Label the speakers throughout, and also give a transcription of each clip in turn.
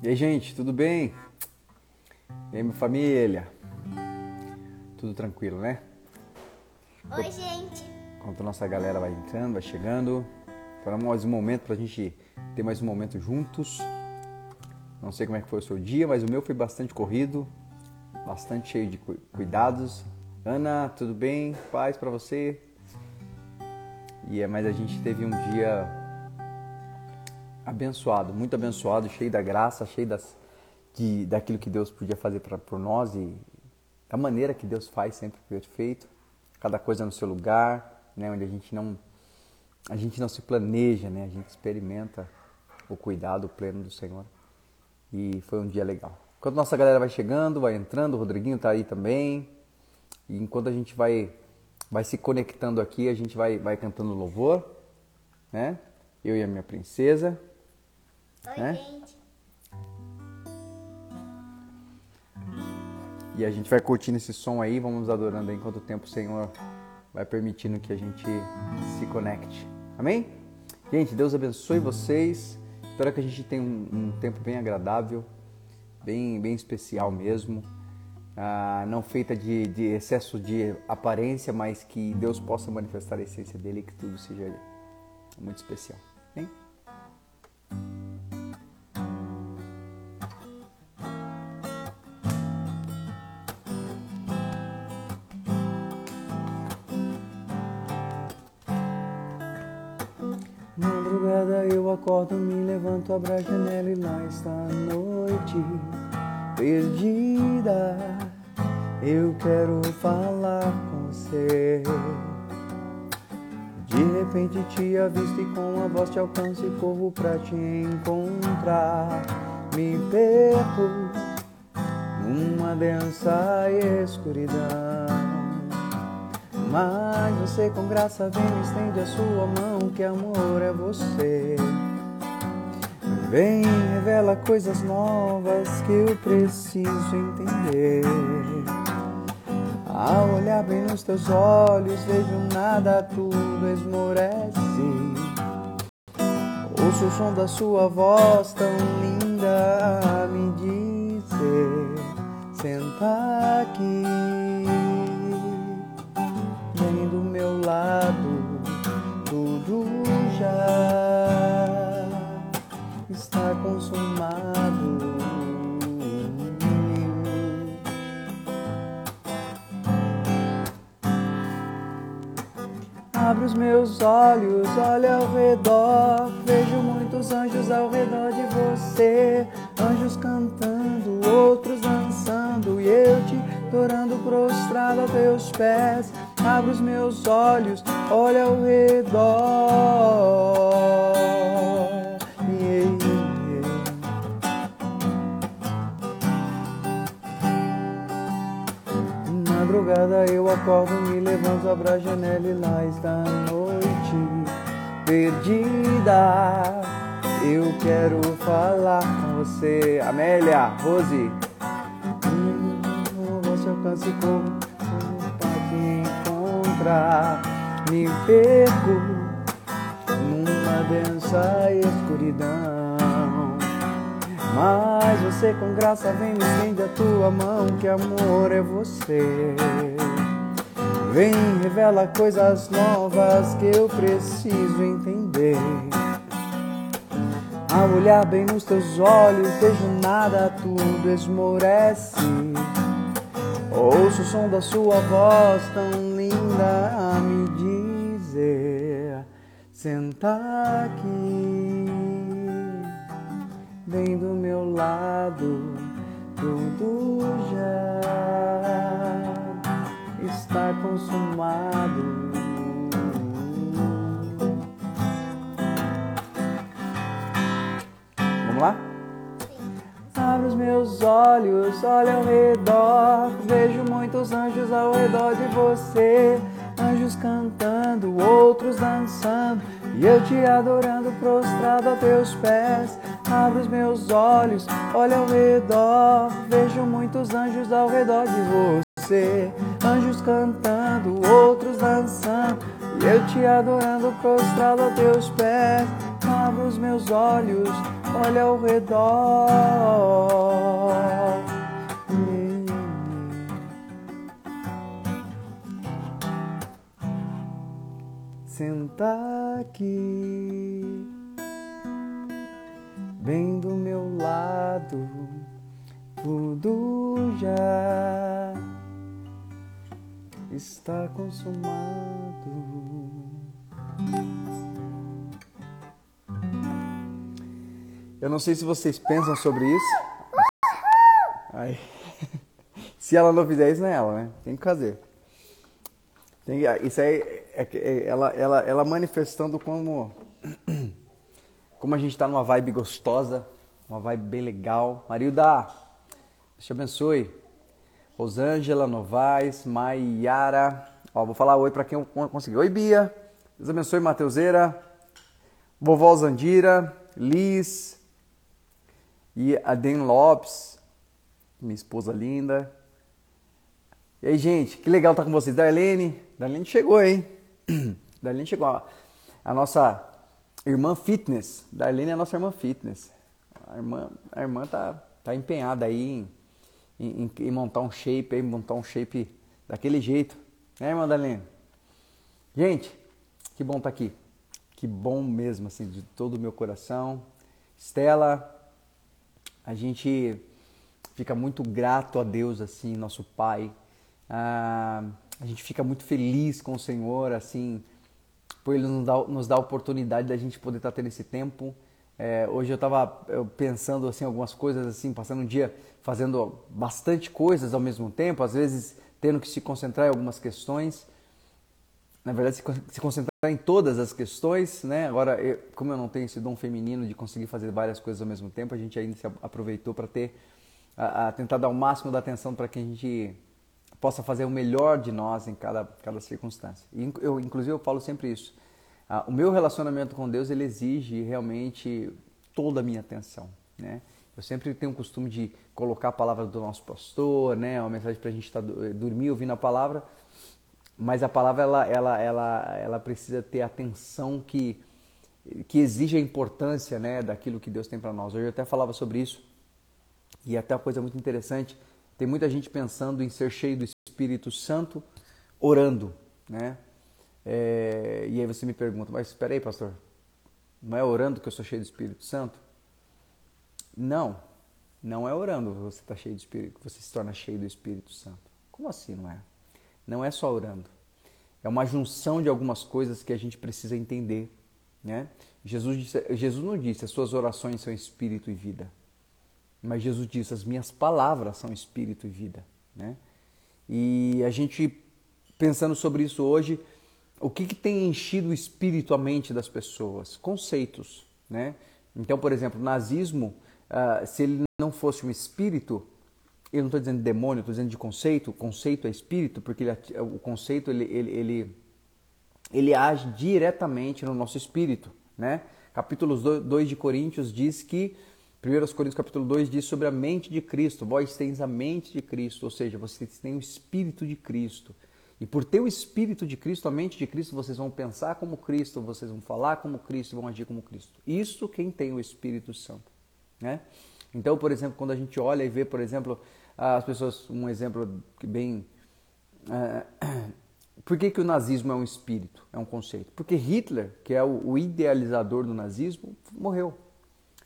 Speaker 1: E aí, gente, tudo bem? E aí, minha família? Tudo tranquilo, né?
Speaker 2: Oi, gente.
Speaker 1: Enquanto a nossa galera vai entrando, vai chegando, para mais um momento para a gente ter mais um momento juntos. Não sei como é que foi o seu dia, mas o meu foi bastante corrido, bastante cheio de cuidados. Ana, tudo bem? Paz para você? E é, mas a gente teve um dia abençoado, muito abençoado, cheio da graça, cheio das, de, daquilo que Deus podia fazer pra, por nós e da maneira que Deus faz sempre perfeito, cada coisa no seu lugar, né, onde a gente não a gente não se planeja, né, a gente experimenta o cuidado pleno do Senhor. E foi um dia legal. Enquanto nossa galera vai chegando, vai entrando, o Rodriguinho está aí também. E enquanto a gente vai vai se conectando aqui, a gente vai vai cantando louvor, né? Eu e a minha princesa.
Speaker 2: Oi,
Speaker 1: né?
Speaker 2: gente.
Speaker 1: E a gente vai curtindo esse som aí, vamos adorando aí enquanto o tempo o Senhor vai permitindo que a gente se conecte. Amém? Gente, Deus abençoe vocês. Espero que a gente tenha um, um tempo bem agradável, bem, bem especial mesmo. Ah, não feita de, de excesso de aparência, mas que Deus possa manifestar a essência dele e que tudo seja muito especial. Acordo, me levanto, abro a janela e lá está a noite perdida. Eu quero falar com você. De repente te avisto e com a voz te alcanço e corro pra te encontrar. Me perco numa densa escuridão. Mas você com graça vem estende a sua mão, que amor é você. Vem, revela coisas novas que eu preciso entender. Ao olhar bem nos teus olhos, vejo nada, tudo esmorece. Ouço o som da sua voz tão linda a me dizer: Senta aqui está consumado. Abro os meus olhos, olho ao redor, vejo muitos anjos ao redor de você, anjos cantando, outros dançando, e eu te adorando prostrado a teus pés. Abro os meus olhos, olho ao redor. Madrugada eu acordo, me levanto, abro a janela e lá está a noite perdida. Eu quero falar com você, Amélia, Rose. Hum, Você alcança e corro para te encontrar. Me perco numa densa escuridão. Mas você com graça vem me estende a tua mão, que amor é você. Vem, revela coisas novas que eu preciso entender. Ao olhar bem nos teus olhos, vejo nada, tudo esmorece. Ouço o som da sua voz tão linda a me dizer: Senta aqui, bem do meu lado, tudo já está consumado. Vamos lá? Abro os meus olhos, olho ao redor, vejo muitos anjos ao redor de você. Anjos cantando, outros dançando, e eu te adorando prostrado a teus pés. Abro os meus olhos, olho ao redor, vejo muitos anjos ao redor de você. Anjos cantando, outros dançando, e eu te adorando prostrado a teus pés. abro os meus olhos, olha ao redor. Senta aqui, bem do meu lado, tudo já está consumado. Eu não sei se vocês pensam sobre isso. Se ela não fizer isso, não é ela, né? Tem que fazer. Tem, isso aí é, é, ela, ela, ela manifestando como, como a gente está numa vibe gostosa, uma vibe bem legal. Marilda, Deus te abençoe. Rosângela Novaes, Maiara. Ó, vou falar oi para quem conseguiu. Oi, Bia. Deus abençoe, Mateuseira. Vovó Zandira, Liz, e a Den Lopes, minha esposa linda. E aí, gente, que legal estar com vocês. Darlene, Darlene chegou, hein? Darlene chegou. A nossa irmã fitness. Darlene é a nossa irmã fitness. A irmã, a irmã tá, tá empenhada aí em, em, em montar um shape, aí, montar um shape daquele jeito. Né, irmã Darlene? Gente, que bom estar aqui. Que bom mesmo, assim, de todo o meu coração. Estela, a gente fica muito grato a Deus, assim, nosso Pai. Ah, a gente fica muito feliz com o Senhor, assim, por Ele nos dar, nos dar a oportunidade da gente poder estar tendo esse tempo. É, hoje eu estava pensando assim algumas coisas assim, passando um dia fazendo bastante coisas ao mesmo tempo, às vezes tendo que se concentrar em algumas questões na verdade, se, concentrar em todas as questões, né? Agora, eu, como eu não tenho esse dom feminino de conseguir fazer várias coisas ao mesmo tempo, a gente ainda se aproveitou para ter, a, a, tentar dar o máximo da atenção para que a gente possa fazer o melhor de nós em cada, cada circunstância. E eu, inclusive, eu falo sempre isso. Ah, o meu relacionamento com Deus, ele exige realmente toda a minha atenção, né? Eu sempre tenho o costume de colocar a palavra do nosso pastor, né? Uma mensagem para a gente estar tá, dormir ouvindo a palavra, mas a palavra ela, ela, ela, ela precisa ter atenção que, que exige a importância né, daquilo que Deus tem para nós. Hoje eu até falava sobre isso e até uma coisa muito interessante. Tem muita gente pensando em ser cheio do Espírito Santo orando, né? É, e aí você me pergunta, mas espera aí, pastor, não é orando que eu sou cheio do Espírito Santo? Não, não é orando que você está cheio do Espírito, que você se torna cheio do Espírito Santo. Como assim não é? não é só orando. É uma junção de algumas coisas que a gente precisa entender. Né? Jesus, disse, Jesus não disse as suas orações são espírito e vida. Mas Jesus disse as minhas palavras são espírito e vida. Né? E a gente, pensando sobre isso hoje, o que, que tem enchido o espírito, mente das pessoas? Conceitos. Né? Então, por exemplo, o nazismo, uh, se ele não fosse um espírito, eu não estou dizendo de demônio, estou dizendo de conceito. Conceito é espírito, porque ele, o conceito ele, ele, ele, ele, age diretamente no nosso espírito. Né? Capítulo 2 de Coríntios diz que, 1 Coríntios capítulo 2 diz sobre a mente de Cristo. Vós tens a mente de Cristo, ou seja, vocês têm o espírito de Cristo. E por ter o espírito de Cristo, a mente de Cristo, vocês vão pensar como Cristo, vocês vão falar como Cristo vão agir como Cristo. Isso quem tem o Espírito Santo. Né? Então, por exemplo, quando a gente olha e vê, por exemplo, as pessoas, um exemplo bem. Uh, por que, que o nazismo é um espírito, é um conceito? Porque Hitler, que é o idealizador do nazismo, morreu.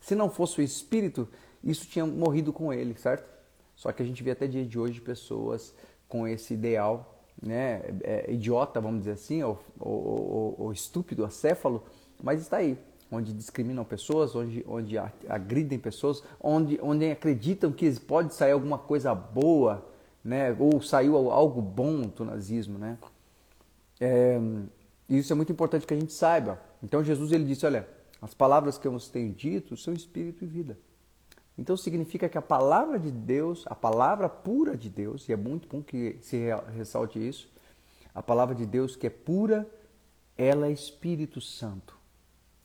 Speaker 1: Se não fosse o espírito, isso tinha morrido com ele, certo? Só que a gente vê até dia de hoje pessoas com esse ideal, né, é, é, idiota, vamos dizer assim, ou, ou, ou, ou estúpido, acéfalo, mas está aí onde discriminam pessoas, onde, onde agridem pessoas, onde, onde acreditam que pode sair alguma coisa boa, né? ou saiu algo bom do nazismo. Né? É, isso é muito importante que a gente saiba. Então Jesus ele disse, olha, as palavras que eu vos tenho dito são espírito e vida. Então significa que a palavra de Deus, a palavra pura de Deus, e é muito bom que se ressalte isso, a palavra de Deus que é pura, ela é Espírito Santo.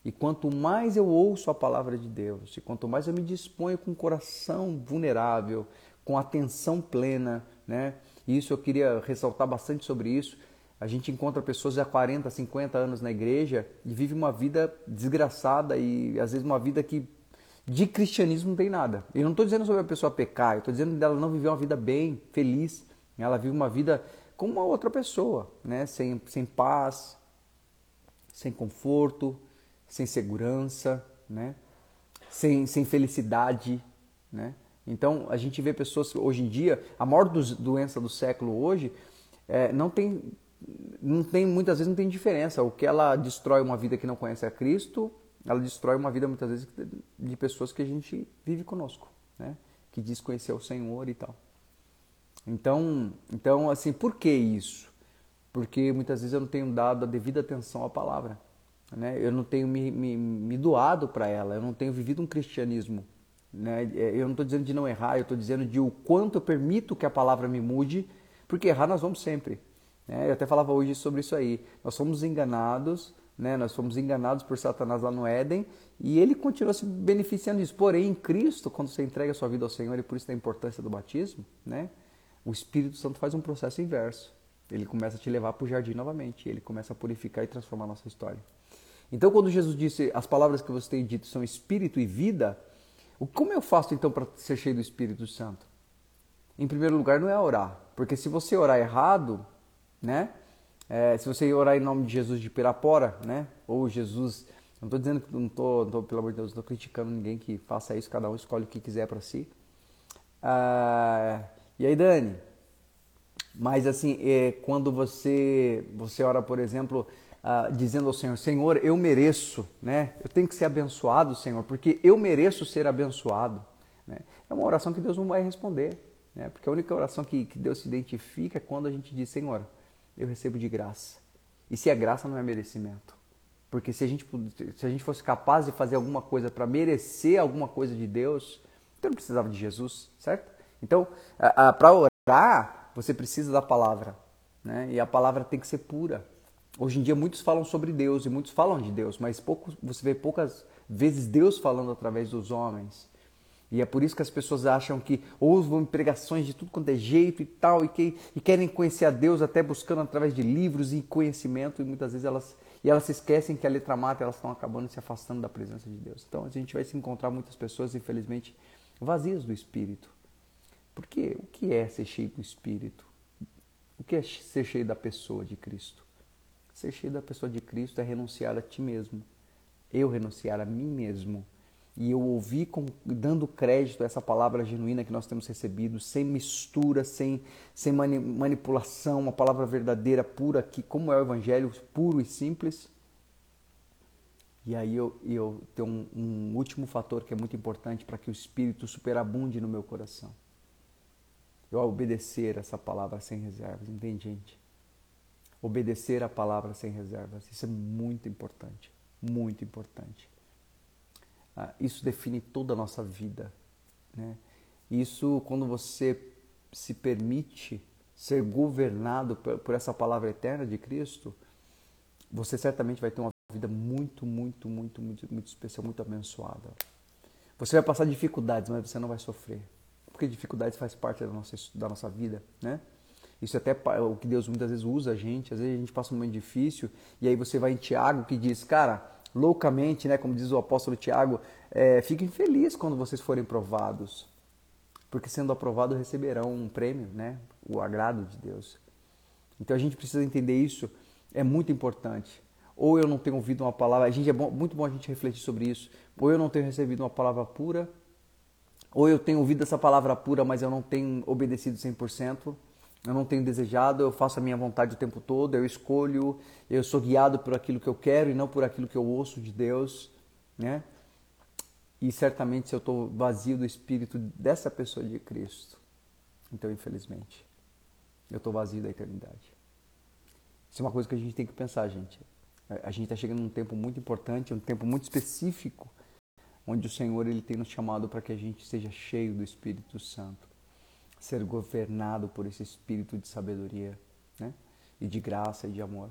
Speaker 1: E quanto mais eu ouço a palavra de Deus, e quanto mais eu me disponho com o coração vulnerável, com atenção plena, né? E isso eu queria ressaltar bastante sobre isso. A gente encontra pessoas há 40, 50 anos na igreja e vive uma vida desgraçada e às vezes uma vida que de cristianismo não tem nada. Eu não estou dizendo sobre a pessoa pecar, eu estou dizendo dela não viver uma vida bem, feliz. Ela vive uma vida como uma outra pessoa, né? sem, sem paz, sem conforto, sem segurança, né? sem, sem felicidade. Né? Então a gente vê pessoas hoje em dia, a maior doença do século hoje é, não tem não tem muitas vezes não tem diferença. O que ela destrói uma vida que não conhece a Cristo, ela destrói uma vida muitas vezes de pessoas que a gente vive conosco, né? Que diz conhecer o Senhor e tal. Então, então assim, por que isso? Porque muitas vezes eu não tenho dado a devida atenção à palavra, né? Eu não tenho me, me, me doado para ela, eu não tenho vivido um cristianismo, né? É, eu não estou dizendo de não errar, eu estou dizendo de o quanto eu permito que a palavra me mude, porque errar nós vamos sempre. Né? Eu até falava hoje sobre isso aí. Nós fomos enganados, né? nós fomos enganados por Satanás lá no Éden e ele continua se beneficiando disso. Porém, em Cristo, quando você entrega a sua vida ao Senhor, e por isso a importância do batismo, né? o Espírito Santo faz um processo inverso. Ele começa a te levar para o jardim novamente, ele começa a purificar e transformar a nossa história. Então, quando Jesus disse as palavras que você tem dito são espírito e vida, como eu faço então para ser cheio do Espírito Santo? Em primeiro lugar, não é orar, porque se você orar errado, né? É, se você orar em nome de Jesus de Pirapora, né? Ou Jesus, não estou dizendo que não estou, pelo amor de Deus, não estou criticando ninguém que faça isso, cada um escolhe o que quiser para si. Ah, e aí, Dani? Mas assim, é, quando você você ora, por exemplo, ah, dizendo ao Senhor, Senhor, eu mereço, né? Eu tenho que ser abençoado, Senhor, porque eu mereço ser abençoado. Né? É uma oração que Deus não vai responder, né? Porque a única oração que, que Deus se identifica é quando a gente diz, Senhor, eu recebo de graça. E se é graça, não é merecimento. Porque se a gente, se a gente fosse capaz de fazer alguma coisa para merecer alguma coisa de Deus, então não precisava de Jesus, certo? Então, para orar, você precisa da palavra. Né? E a palavra tem que ser pura. Hoje em dia, muitos falam sobre Deus e muitos falam de Deus, mas pouco, você vê poucas vezes Deus falando através dos homens. E é por isso que as pessoas acham que ouvem pregações de tudo quanto é jeito e tal, e, que, e querem conhecer a Deus até buscando através de livros e conhecimento, e muitas vezes elas, e elas se esquecem que a letra mata, elas estão acabando se afastando da presença de Deus. Então a gente vai se encontrar muitas pessoas, infelizmente, vazias do Espírito. Porque o que é ser cheio do Espírito? O que é ser cheio da pessoa de Cristo? Ser cheio da pessoa de Cristo é renunciar a ti mesmo. Eu renunciar a mim mesmo e eu ouvi com, dando crédito a essa palavra genuína que nós temos recebido, sem mistura, sem, sem mani, manipulação, uma palavra verdadeira, pura, que como é o Evangelho, puro e simples. E aí eu, eu tenho um, um último fator que é muito importante para que o Espírito superabunde no meu coração. Eu obedecer essa palavra sem reservas, entende, gente? Obedecer a palavra sem reservas, isso é muito importante, muito importante. Ah, isso define toda a nossa vida. Né? Isso, quando você se permite ser governado por essa palavra eterna de Cristo, você certamente vai ter uma vida muito, muito, muito, muito, muito especial, muito abençoada. Você vai passar dificuldades, mas você não vai sofrer. Porque dificuldades faz parte da nossa, da nossa vida, né? Isso é até o que Deus muitas vezes usa a gente. Às vezes a gente passa um momento difícil e aí você vai em Tiago que diz, cara, loucamente, né, como diz o apóstolo Tiago, é, fiquem felizes quando vocês forem provados, porque sendo aprovado receberão um prêmio, né, o agrado de Deus. Então a gente precisa entender isso, é muito importante. Ou eu não tenho ouvido uma palavra, a gente é bom, muito bom a gente refletir sobre isso. Ou eu não tenho recebido uma palavra pura, ou eu tenho ouvido essa palavra pura, mas eu não tenho obedecido 100% eu não tenho desejado, eu faço a minha vontade o tempo todo, eu escolho, eu sou guiado por aquilo que eu quero e não por aquilo que eu ouço de Deus, né? E certamente se eu estou vazio do Espírito dessa pessoa de Cristo, então infelizmente eu estou vazio da eternidade. Isso é uma coisa que a gente tem que pensar, gente. A gente está chegando num tempo muito importante, um tempo muito específico, onde o Senhor ele tem nos chamado para que a gente seja cheio do Espírito Santo ser governado por esse espírito de sabedoria, né? E de graça e de amor.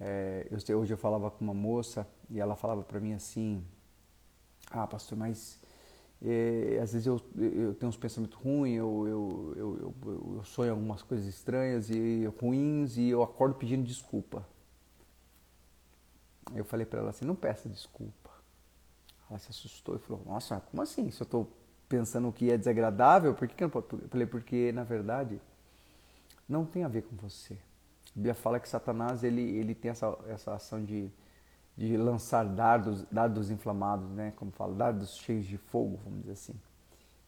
Speaker 1: É, eu, hoje eu falava com uma moça e ela falava para mim assim: Ah, pastor, mas É, às vezes eu, eu tenho uns pensamentos ruins, eu, eu, eu, eu, sonho algumas coisas estranhas e ruins e eu acordo pedindo desculpa. Eu falei para ela assim, não peça desculpa. Ela se assustou e falou, nossa, como assim? Se eu estou pensando que é desagradável, por que, que eu não posso? Eu falei, porque na verdade não tem a ver com você. A Bíblia fala que Satanás ele, ele tem essa, essa ação de, de lançar dardos, dardos inflamados, né? como fala, dardos cheios de fogo, vamos dizer assim.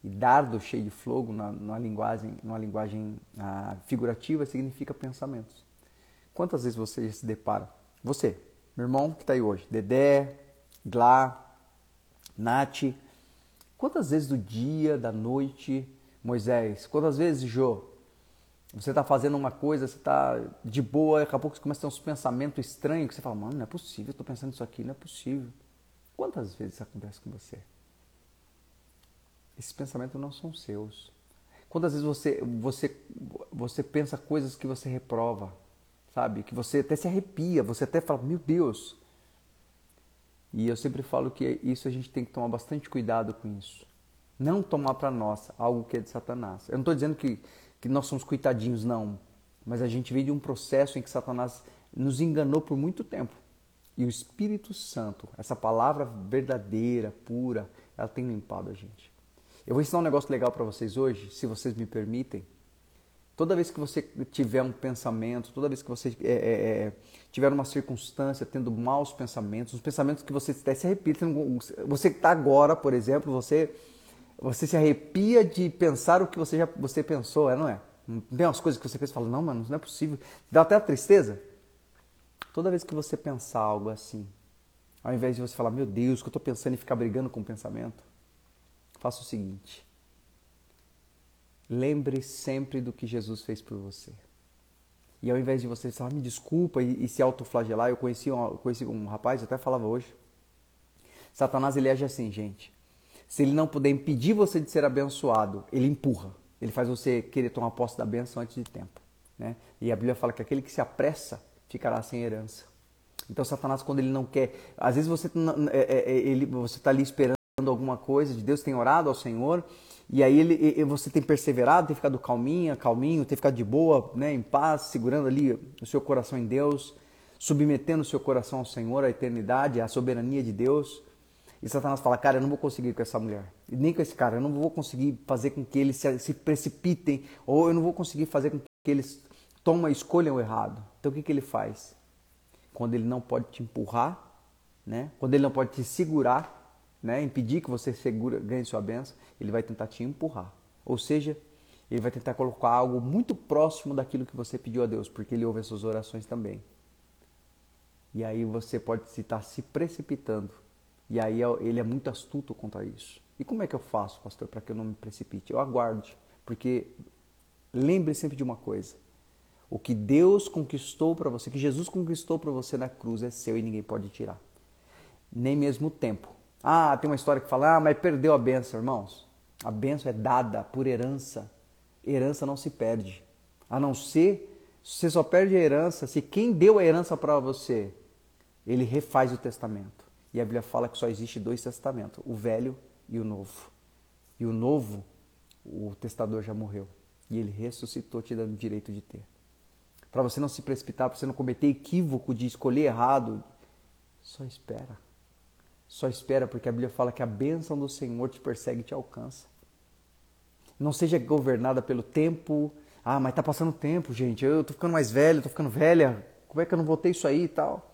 Speaker 1: E dardo cheio de fogo, na, numa linguagem, numa linguagem ah, figurativa, significa pensamentos. Quantas vezes você já se depara? Você, meu irmão que está aí hoje, Dedé, Glá, Nath, quantas vezes do dia, da noite, Moisés, quantas vezes, Jô, você está fazendo uma coisa, você está de boa, daqui a pouco você começa a ter uns pensamentos estranhos que você fala, mano, não é possível, estou pensando isso aqui, não é possível. Quantas vezes isso acontece com você? Esses pensamentos não são seus. Quantas vezes você, você, você pensa coisas que você reprova, sabe? Que você até se arrepia, você até fala, meu Deus. E eu sempre falo que isso a gente tem que tomar bastante cuidado com isso. Não tomar para nós algo que é de Satanás. Eu não estou dizendo que, que nós somos coitadinhos, não. Mas a gente veio de um processo em que Satanás nos enganou por muito tempo. E o Espírito Santo, essa palavra verdadeira, pura, ela tem limpado a gente. Eu vou ensinar um negócio legal para vocês hoje, se vocês me permitem. Toda vez que você tiver um pensamento, toda vez que você é, é, é, tiver uma circunstância tendo maus pensamentos, os pensamentos que você se arrepia, você que está agora, por exemplo, você você se arrepia de pensar o que você já você pensou, é não é? Tem umas coisas que você pensa e fala, não, mano, não é possível. Dá até a tristeza. Toda vez que você pensar algo assim, ao invés de você falar, meu Deus, que eu estou pensando e ficar brigando com o pensamento, faça o seguinte lembre sempre do que Jesus fez por você. E ao invés de você falar, me desculpa e, e se autoflagelar, eu conheci um, conheci um rapaz, até falava hoje. Satanás ele age assim, gente. Se ele não puder impedir você de ser abençoado, ele empurra. Ele faz você querer tomar posse da benção antes de tempo. Né? E a Bíblia fala que aquele que se apressa ficará sem herança. Então Satanás, quando ele não quer, às vezes você é, é, é, ele, você está ali esperando alguma coisa de Deus, tem orado ao Senhor e aí ele, você tem perseverado, tem ficado calminha, calminho, tem ficado de boa, né, em paz, segurando ali o seu coração em Deus, submetendo o seu coração ao Senhor, à eternidade, à soberania de Deus. E Satanás fala, cara, eu não vou conseguir com essa mulher, e nem com esse cara, eu não vou conseguir fazer com que eles se, se precipitem, ou eu não vou conseguir fazer com que eles tomem, escolham o errado. Então o que, que ele faz? Quando ele não pode te empurrar, né? quando ele não pode te segurar, né, impedir que você segura, ganhe sua benção, ele vai tentar te empurrar. Ou seja, ele vai tentar colocar algo muito próximo daquilo que você pediu a Deus, porque ele ouve as suas orações também. E aí você pode estar se precipitando. E aí é, ele é muito astuto contra isso. E como é que eu faço, pastor, para que eu não me precipite? Eu aguarde, porque lembre sempre de uma coisa. O que Deus conquistou para você, que Jesus conquistou para você na cruz é seu e ninguém pode tirar. Nem mesmo o tempo ah, tem uma história que fala, ah, mas perdeu a benção, irmãos. A benção é dada por herança. Herança não se perde. A não ser, você só perde a herança se quem deu a herança para você, ele refaz o testamento. E a Bíblia fala que só existe dois testamentos, o velho e o novo. E o novo, o testador já morreu. E ele ressuscitou te dando o direito de ter. Para você não se precipitar, para você não cometer equívoco de escolher errado, só espera. Só espera, porque a Bíblia fala que a bênção do Senhor te persegue e te alcança. Não seja governada pelo tempo. Ah, mas tá passando tempo, gente. Eu tô ficando mais velho, tô ficando velha. Como é que eu não vou ter isso aí e tal?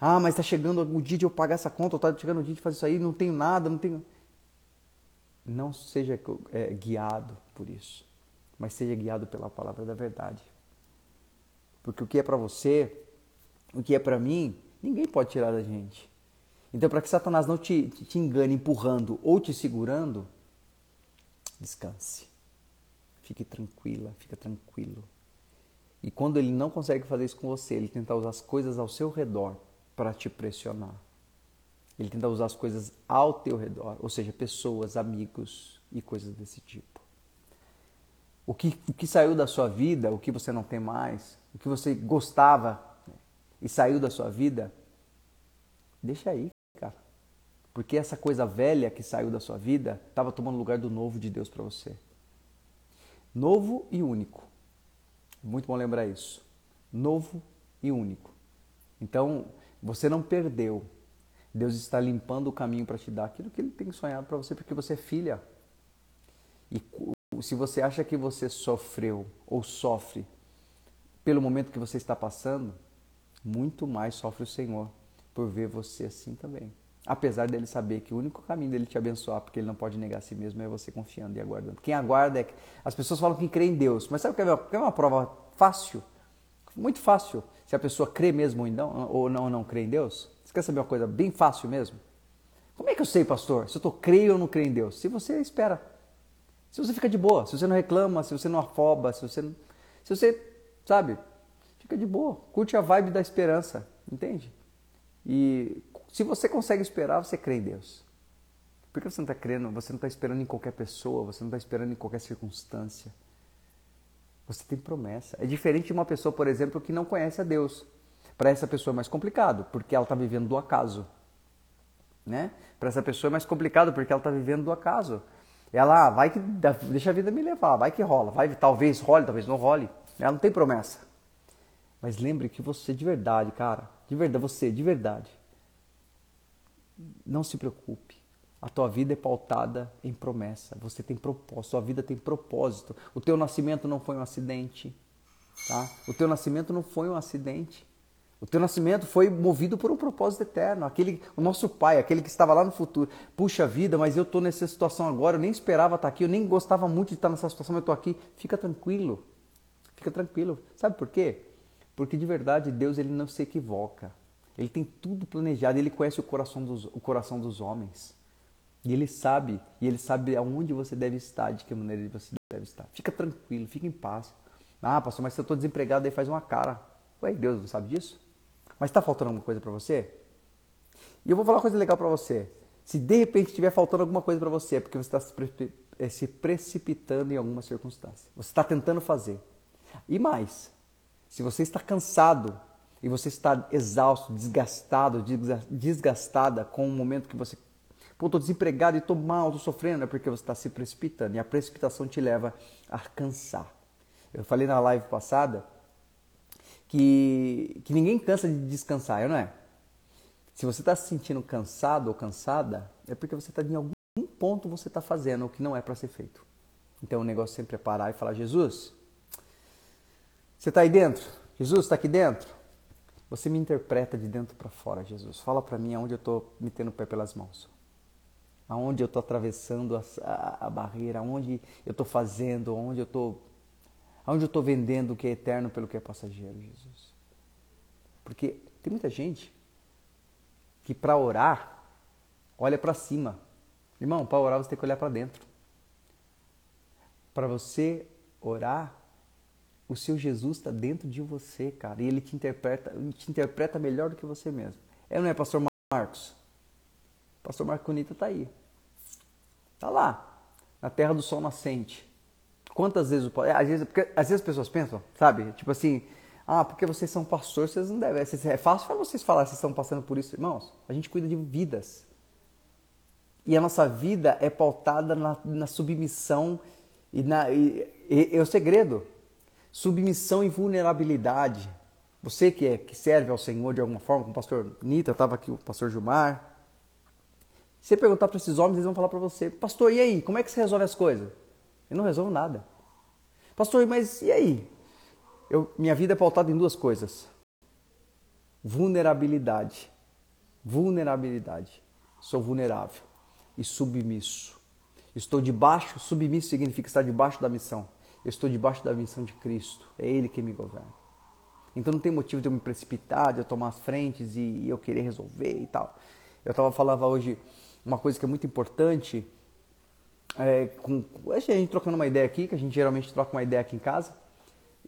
Speaker 1: Ah, mas tá chegando o dia de eu pagar essa conta, ou tá chegando o dia de fazer isso aí, não tenho nada, não tenho. Não seja é, guiado por isso, mas seja guiado pela palavra da verdade. Porque o que é para você, o que é para mim, ninguém pode tirar da gente. Então, para que Satanás não te, te engane empurrando ou te segurando, descanse. Fique tranquila, fica tranquilo. E quando ele não consegue fazer isso com você, ele tenta usar as coisas ao seu redor para te pressionar. Ele tenta usar as coisas ao teu redor, ou seja, pessoas, amigos e coisas desse tipo. O que, o que saiu da sua vida, o que você não tem mais, o que você gostava e saiu da sua vida, deixa aí. Porque essa coisa velha que saiu da sua vida estava tomando lugar do novo de Deus para você. Novo e único. Muito bom lembrar isso. Novo e único. Então, você não perdeu. Deus está limpando o caminho para te dar aquilo que Ele tem sonhado para você, porque você é filha. E se você acha que você sofreu ou sofre pelo momento que você está passando, muito mais sofre o Senhor por ver você assim também. Apesar dele saber que o único caminho dele te abençoar, porque ele não pode negar a si mesmo, é você confiando e aguardando. Quem aguarda é. As pessoas falam que crê em Deus, mas sabe o que é uma, que é uma prova fácil? Muito fácil. Se a pessoa crê mesmo ou não, ou não, não crê em Deus. Você quer saber uma coisa bem fácil mesmo? Como é que eu sei, pastor, se eu tô, creio ou não creio em Deus? Se você espera. Se você fica de boa, se você não reclama, se você não afoba, se você, se você, sabe, fica de boa, curte a vibe da esperança, entende? E se você consegue esperar, você crê em Deus. Por que você não está crendo? Você não está esperando em qualquer pessoa, você não está esperando em qualquer circunstância. Você tem promessa. É diferente de uma pessoa, por exemplo, que não conhece a Deus. Para essa pessoa é mais complicado, porque ela está vivendo do acaso. Né? Para essa pessoa é mais complicado, porque ela está vivendo do acaso. Ela ah, vai que deixa a vida me levar, vai que rola, vai talvez role, talvez não role. Ela não tem promessa. Mas lembre que você de verdade, cara, de verdade, você de verdade, não se preocupe. A tua vida é pautada em promessa. Você tem propósito, sua vida tem propósito. O teu nascimento não foi um acidente, tá? O teu nascimento não foi um acidente. O teu nascimento foi movido por um propósito eterno. Aquele, o nosso pai, aquele que estava lá no futuro. Puxa vida, mas eu estou nessa situação agora, eu nem esperava estar aqui, eu nem gostava muito de estar nessa situação, mas eu estou aqui. Fica tranquilo. Fica tranquilo. Sabe por quê? Porque de verdade Deus ele não se equivoca. Ele tem tudo planejado, ele conhece o coração dos, o coração dos homens. E ele sabe, e ele sabe aonde você deve estar, de que maneira você deve estar. Fica tranquilo, fica em paz. Ah, pastor, mas se eu estou desempregado, aí faz uma cara. Ué, Deus não sabe disso? Mas está faltando alguma coisa para você? E eu vou falar uma coisa legal para você. Se de repente estiver faltando alguma coisa para você, é porque você está eh, se precipitando em alguma circunstância. Você está tentando fazer. E mais, se você está cansado e você está exausto, desgastado, desgastada com o momento que você. Pô, estou desempregado e estou mal, estou sofrendo, é porque você está se precipitando. E a precipitação te leva a cansar. Eu falei na live passada que, que ninguém cansa de descansar, não é? Se você está se sentindo cansado ou cansada, é porque você está em algum ponto você está fazendo o que não é para ser feito. Então o negócio sempre é parar e falar: Jesus, você está aí dentro? Jesus está aqui dentro? Você me interpreta de dentro para fora, Jesus. Fala para mim aonde eu estou metendo o pé pelas mãos. Aonde eu estou atravessando a, a, a, barreira, aonde eu estou fazendo, aonde eu estou aonde eu estou vendendo o que é eterno pelo que é passageiro, Jesus. Porque tem muita gente que para orar olha para cima. Irmão, para orar você tem que olhar para dentro. Para você orar, o seu Jesus está dentro de você, cara, e ele te interpreta, te interpreta melhor do que você mesmo. É não é, pastor Marcos? Pastor Marconita está aí. Está lá, na terra do sol nascente. Quantas vezes o às vezes, porque, às vezes as pessoas pensam, sabe? Tipo assim, ah, porque vocês são pastores, vocês não devem. É fácil para vocês falar vocês estão passando por isso. Irmãos, a gente cuida de vidas. E a nossa vida é pautada na, na submissão e, na, e, e, é o segredo submissão e vulnerabilidade. Você que, é, que serve ao Senhor de alguma forma, como o pastor Nita, estava aqui o pastor Gilmar. Se você perguntar para esses homens, eles vão falar para você, pastor, e aí, como é que você resolve as coisas? Eu não resolvo nada. Pastor, mas e aí? Eu, minha vida é pautada em duas coisas: vulnerabilidade. Vulnerabilidade. Sou vulnerável e submisso. Estou debaixo, submisso significa estar debaixo da missão. Eu estou debaixo da missão de Cristo. É Ele que me governa. Então não tem motivo de eu me precipitar, de eu tomar as frentes e eu querer resolver e tal. Eu estava falando hoje uma coisa que é muito importante. É, com, a gente trocando uma ideia aqui, que a gente geralmente troca uma ideia aqui em casa.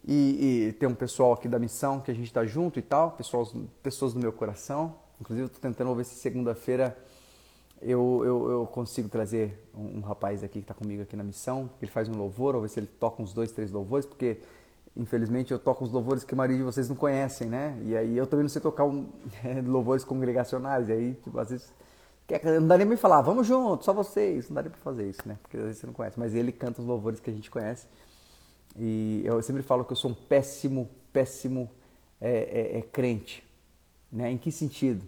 Speaker 1: E, e tem um pessoal aqui da missão que a gente está junto e tal, pessoas, pessoas do meu coração. Inclusive, estou tentando ver se segunda-feira eu, eu, eu consigo trazer um, um, rapaz aqui que está comigo aqui na missão, ele faz um louvor, ou ver se ele toca uns dois, três louvores, porque infelizmente eu toco uns louvores que a maioria de vocês não conhecem, né? E aí eu também não sei tocar um, é, louvores congregacionais, e aí tipo, às vezes Não daria nem falar, vamos junto, só vocês. Não daria pra fazer isso, né? Porque às vezes você não conhece. Mas ele canta os louvores que a gente conhece. E eu sempre falo que eu sou um péssimo, péssimo é, é, é crente. Né? Em que sentido?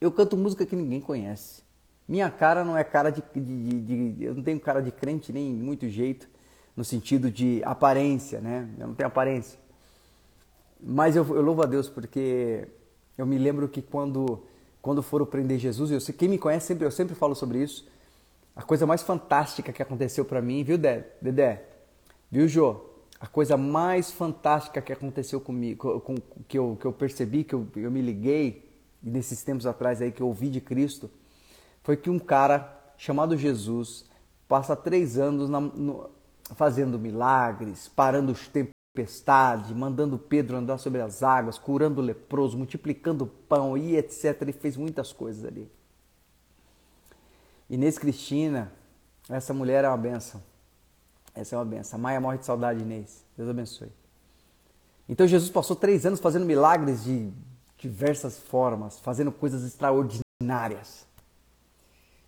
Speaker 1: Eu canto música que ninguém conhece. Minha cara não é cara de, de, de, de, Eu não tenho cara de crente nem muito jeito, no sentido de aparência, né? Eu não tenho aparência. Mas eu, eu louvo a Deus porque eu me lembro que quando, quando foram prender Jesus, eu quem me conhece sempre, eu sempre falo sobre isso. A coisa mais fantástica que aconteceu para mim, viu, Dedé? Viu, Jô? A coisa mais fantástica que aconteceu comigo, com, que, eu, que eu percebi, que eu, eu me liguei, nesses tempos atrás aí que eu ouvi de Cristo, foi que um cara chamado Jesus passa três anos na, no, fazendo milagres, parando os tempestades, mandando Pedro andar sobre as águas, curando o leproso, multiplicando o pão e etc. Ele fez muitas coisas ali. Inês Cristina, essa mulher é uma benção. Essa é uma benção. Maia morre de saudade, Inês. Deus abençoe. Então Jesus passou três anos fazendo milagres de diversas formas, fazendo coisas extraordinárias.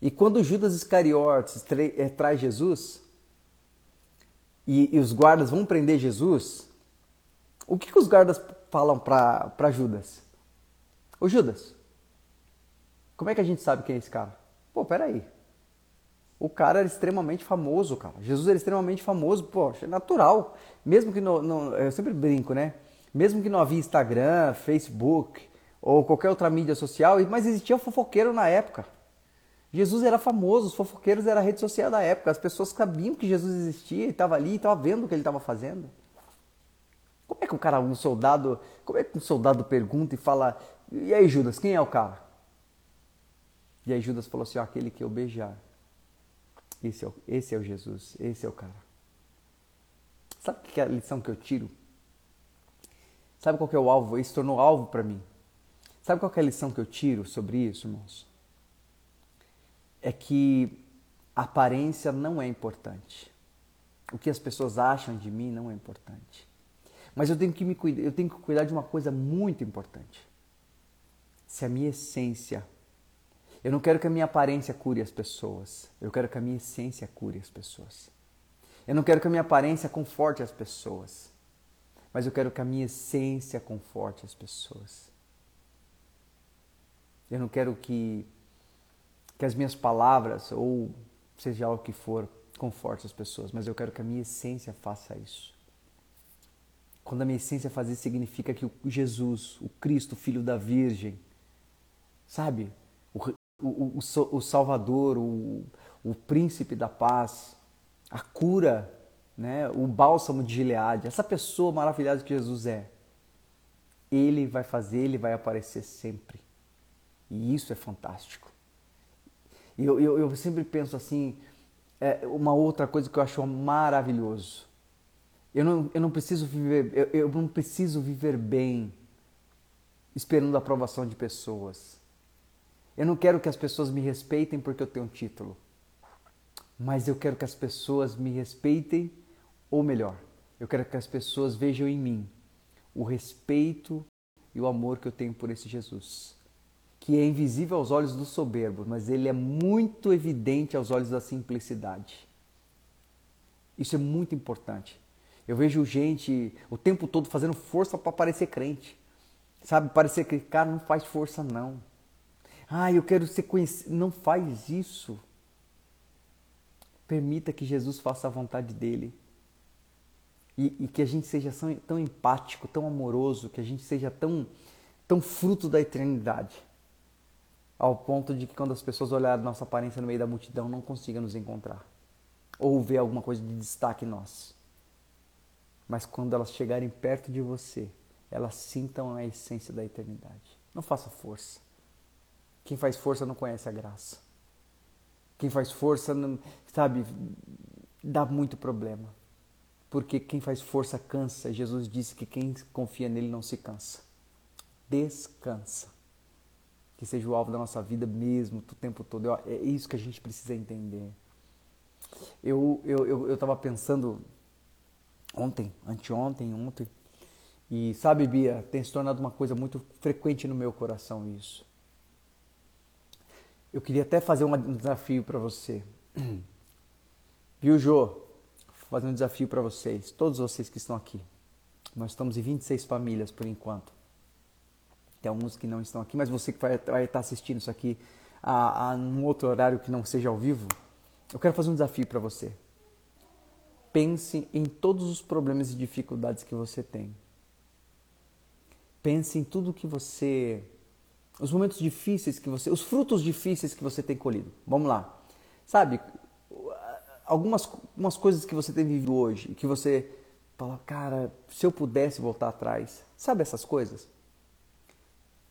Speaker 1: E quando Judas Iscariotes eh, traz Jesus e, e, os guardas vão prender Jesus, o que, que os guardas falam para Judas? Ô Judas, como é que a gente sabe quem é esse cara? Pô, peraí. O cara era extremamente famoso, cara. Jesus era extremamente famoso, poxa, é natural. Mesmo que não, não, eu sempre brinco, né? Mesmo que não havia Instagram, Facebook ou qualquer outra mídia social, mas existia fofoqueiro na época. Jesus era famoso, os fofoqueiros era a rede social da época, as pessoas sabiam que Jesus existia estava ali e estava vendo o que ele estava fazendo. Como é que um cara, um soldado, como é que um soldado pergunta e fala, e aí Judas, quem é o cara? E aí Judas falou assim, aquele que eu beijar. Esse é, o, esse é o Jesus, esse é o cara. Sabe que é a lição que eu tiro? Sabe qual que é o alvo? Isso tornou alvo para mim. Sabe qual é a lição que eu tiro sobre isso, irmãos? é que a aparência não é importante. O que as pessoas acham de mim não é importante. Mas eu tenho que me cuidar, eu tenho que cuidar de uma coisa muito importante. Se a minha essência, eu não quero que a minha aparência cure as pessoas. Eu quero que a minha essência cure as pessoas. Eu não quero que a minha aparência conforte as pessoas. Mas eu quero que a minha essência conforte as pessoas. Eu não quero que que as minhas palavras, ou seja o que for, conforte as pessoas, mas eu quero que a minha essência faça isso. Quando a minha essência faz isso, significa que o Jesus, o Cristo, filho da Virgem, sabe? O, o, o, o Salvador, o, o príncipe da paz, a cura, né? o bálsamo de Gileade, essa pessoa maravilhosa que Jesus é, ele vai fazer, ele vai aparecer sempre. E isso é fantástico. E eu, eu, eu sempre penso assim, é, uma outra coisa que eu acho maravilhoso. Eu não, eu não preciso viver, eu, eu não preciso viver bem esperando a aprovação de pessoas. Eu não quero que as pessoas me respeitem porque eu tenho um título. Mas eu quero que as pessoas me respeitem, ou melhor, eu quero que as pessoas vejam em mim o respeito e o amor que eu tenho por esse Jesus que é invisível aos olhos do soberbo, mas ele é muito evidente aos olhos da simplicidade. Isso é muito importante. Eu vejo gente o tempo todo fazendo força para parecer crente. Sabe, parecer que cara não faz força não. Ah, eu quero ser conhecido. Não faz isso. Permita que Jesus faça a vontade dele. E, e que a gente seja tão, empático, tão amoroso, que a gente seja tão, tão fruto da eternidade ao ponto de que quando as pessoas olharem nossa aparência no meio da multidão não consigam nos encontrar ou ver alguma coisa de destaque em nós. Mas quando elas chegarem perto de você, elas sintam a essência da eternidade. Não faça força. Quem faz força não conhece a graça. Quem faz força, sabe, dá muito problema. Porque quem faz força cansa. Jesus disse que quem confia nele não se cansa. Descansa que seja o alvo da nossa vida mesmo, o tempo todo. É isso que a gente precisa entender. Eu eu eu estava pensando ontem, anteontem, ontem, e sabe, Bia, tem se tornado uma coisa muito frequente no meu coração isso. Eu queria até fazer um desafio para você. Viu, Jô? Fazer um desafio para vocês, todos vocês que estão aqui. Nós estamos em 26 famílias por enquanto. Tem alguns que não estão aqui, mas você que vai, vai estar assistindo isso aqui a, a num outro horário que não seja ao vivo, eu quero fazer um desafio para você. Pense em todos os problemas e dificuldades que você tem. Pense em tudo que você. Os momentos difíceis que você. Os frutos difíceis que você tem colhido. Vamos lá. Sabe, algumas, algumas coisas que você tem vivido hoje, que você fala, cara, se eu pudesse voltar atrás. Sabe essas coisas?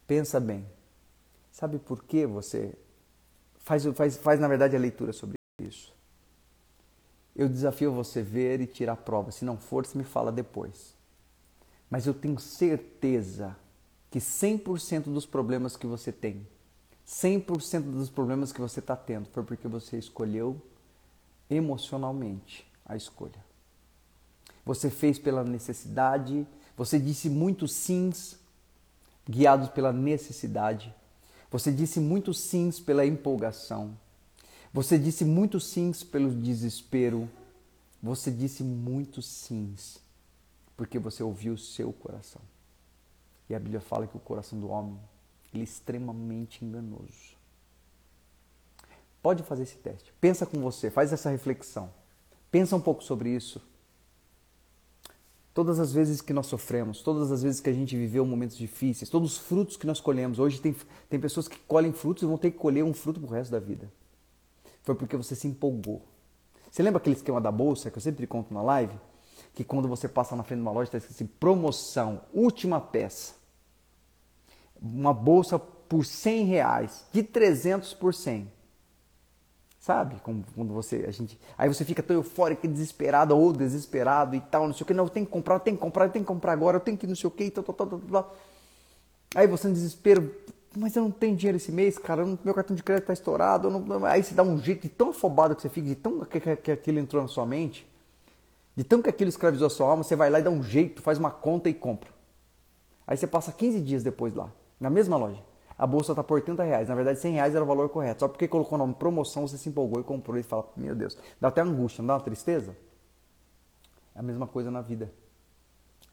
Speaker 1: Pensa bem. Sabe por que você faz, faz, faz na verdade a leitura sobre isso? Eu desafio você ver e tirar a prova. Se não for, você me fala depois. Mas eu tenho certeza que 100% dos problemas que você tem, 100% dos problemas que você está tendo, foi porque você escolheu emocionalmente a escolha. Você fez pela necessidade, você disse muitos sims guiados pela necessidade. Você disse muitos sims pela empolgação. Você disse muitos sims pelo desespero. Você disse muitos sims porque você ouviu o seu coração. E a Bíblia fala que o coração do homem ele é extremamente enganoso. Pode fazer esse teste. Pensa com você, faz essa reflexão. Pensa um pouco sobre isso. Todas as vezes que nós sofremos, todas as vezes que a gente viveu momentos difíceis, todos os frutos que nós colhemos. Hoje tem, tem pessoas que colhem frutos e vão ter que colher um fruto pro resto da vida. Foi porque você se empolgou. Você lembra aquele esquema da bolsa que eu sempre conto na live? Que quando você passa na frente de uma loja está escrito assim, promoção, última peça. Uma bolsa por 100 reais, de 300 por 100. Sabe? Como, quando você, a gente, aí você fica tão eufórico, desesperado ou desesperado e tal, não sei o que, não, eu tenho que comprar, eu tenho que comprar, eu tenho que comprar agora, eu tenho que não sei o que, tal, tal, tal, tal, tal. Aí você no desespero, mas eu não tenho dinheiro esse mês, cara, meu cartão de crédito está estourado, não, aí você dá um jeito de tão afobado que você fica, de tão que, que, que aquilo entrou na sua mente, de tão que aquilo escravizou a sua alma, você vai lá e dá um jeito, faz uma conta e compra. Aí você passa 15 dias depois lá, na mesma loja a bolsa está por 80 reais. Na verdade, 100 reais era o valor correto. Só porque colocou nome promoção, você se empolgou e comprou e fala, meu Deus, dá até angústia, não dá uma tristeza? É a mesma coisa na vida.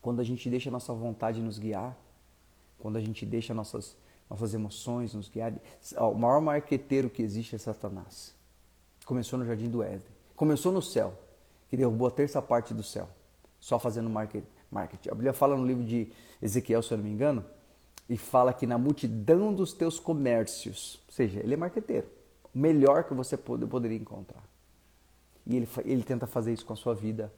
Speaker 1: Quando a gente deixa a nossa vontade nos guiar, quando a gente deixa nossas, nossas emoções nos guiar. Ó, o maior marqueteiro que existe é Satanás. Começou no jardim do Éden. Começou no céu, que derrubou a terça parte do céu, só fazendo marketing. A Bíblia fala no livro de Ezequiel, se eu não me engano, e fala que na multidão dos teus comércios, ou seja, ele é marqueteiro, o melhor que você poderia encontrar. E ele, ele tenta fazer isso com a sua vida.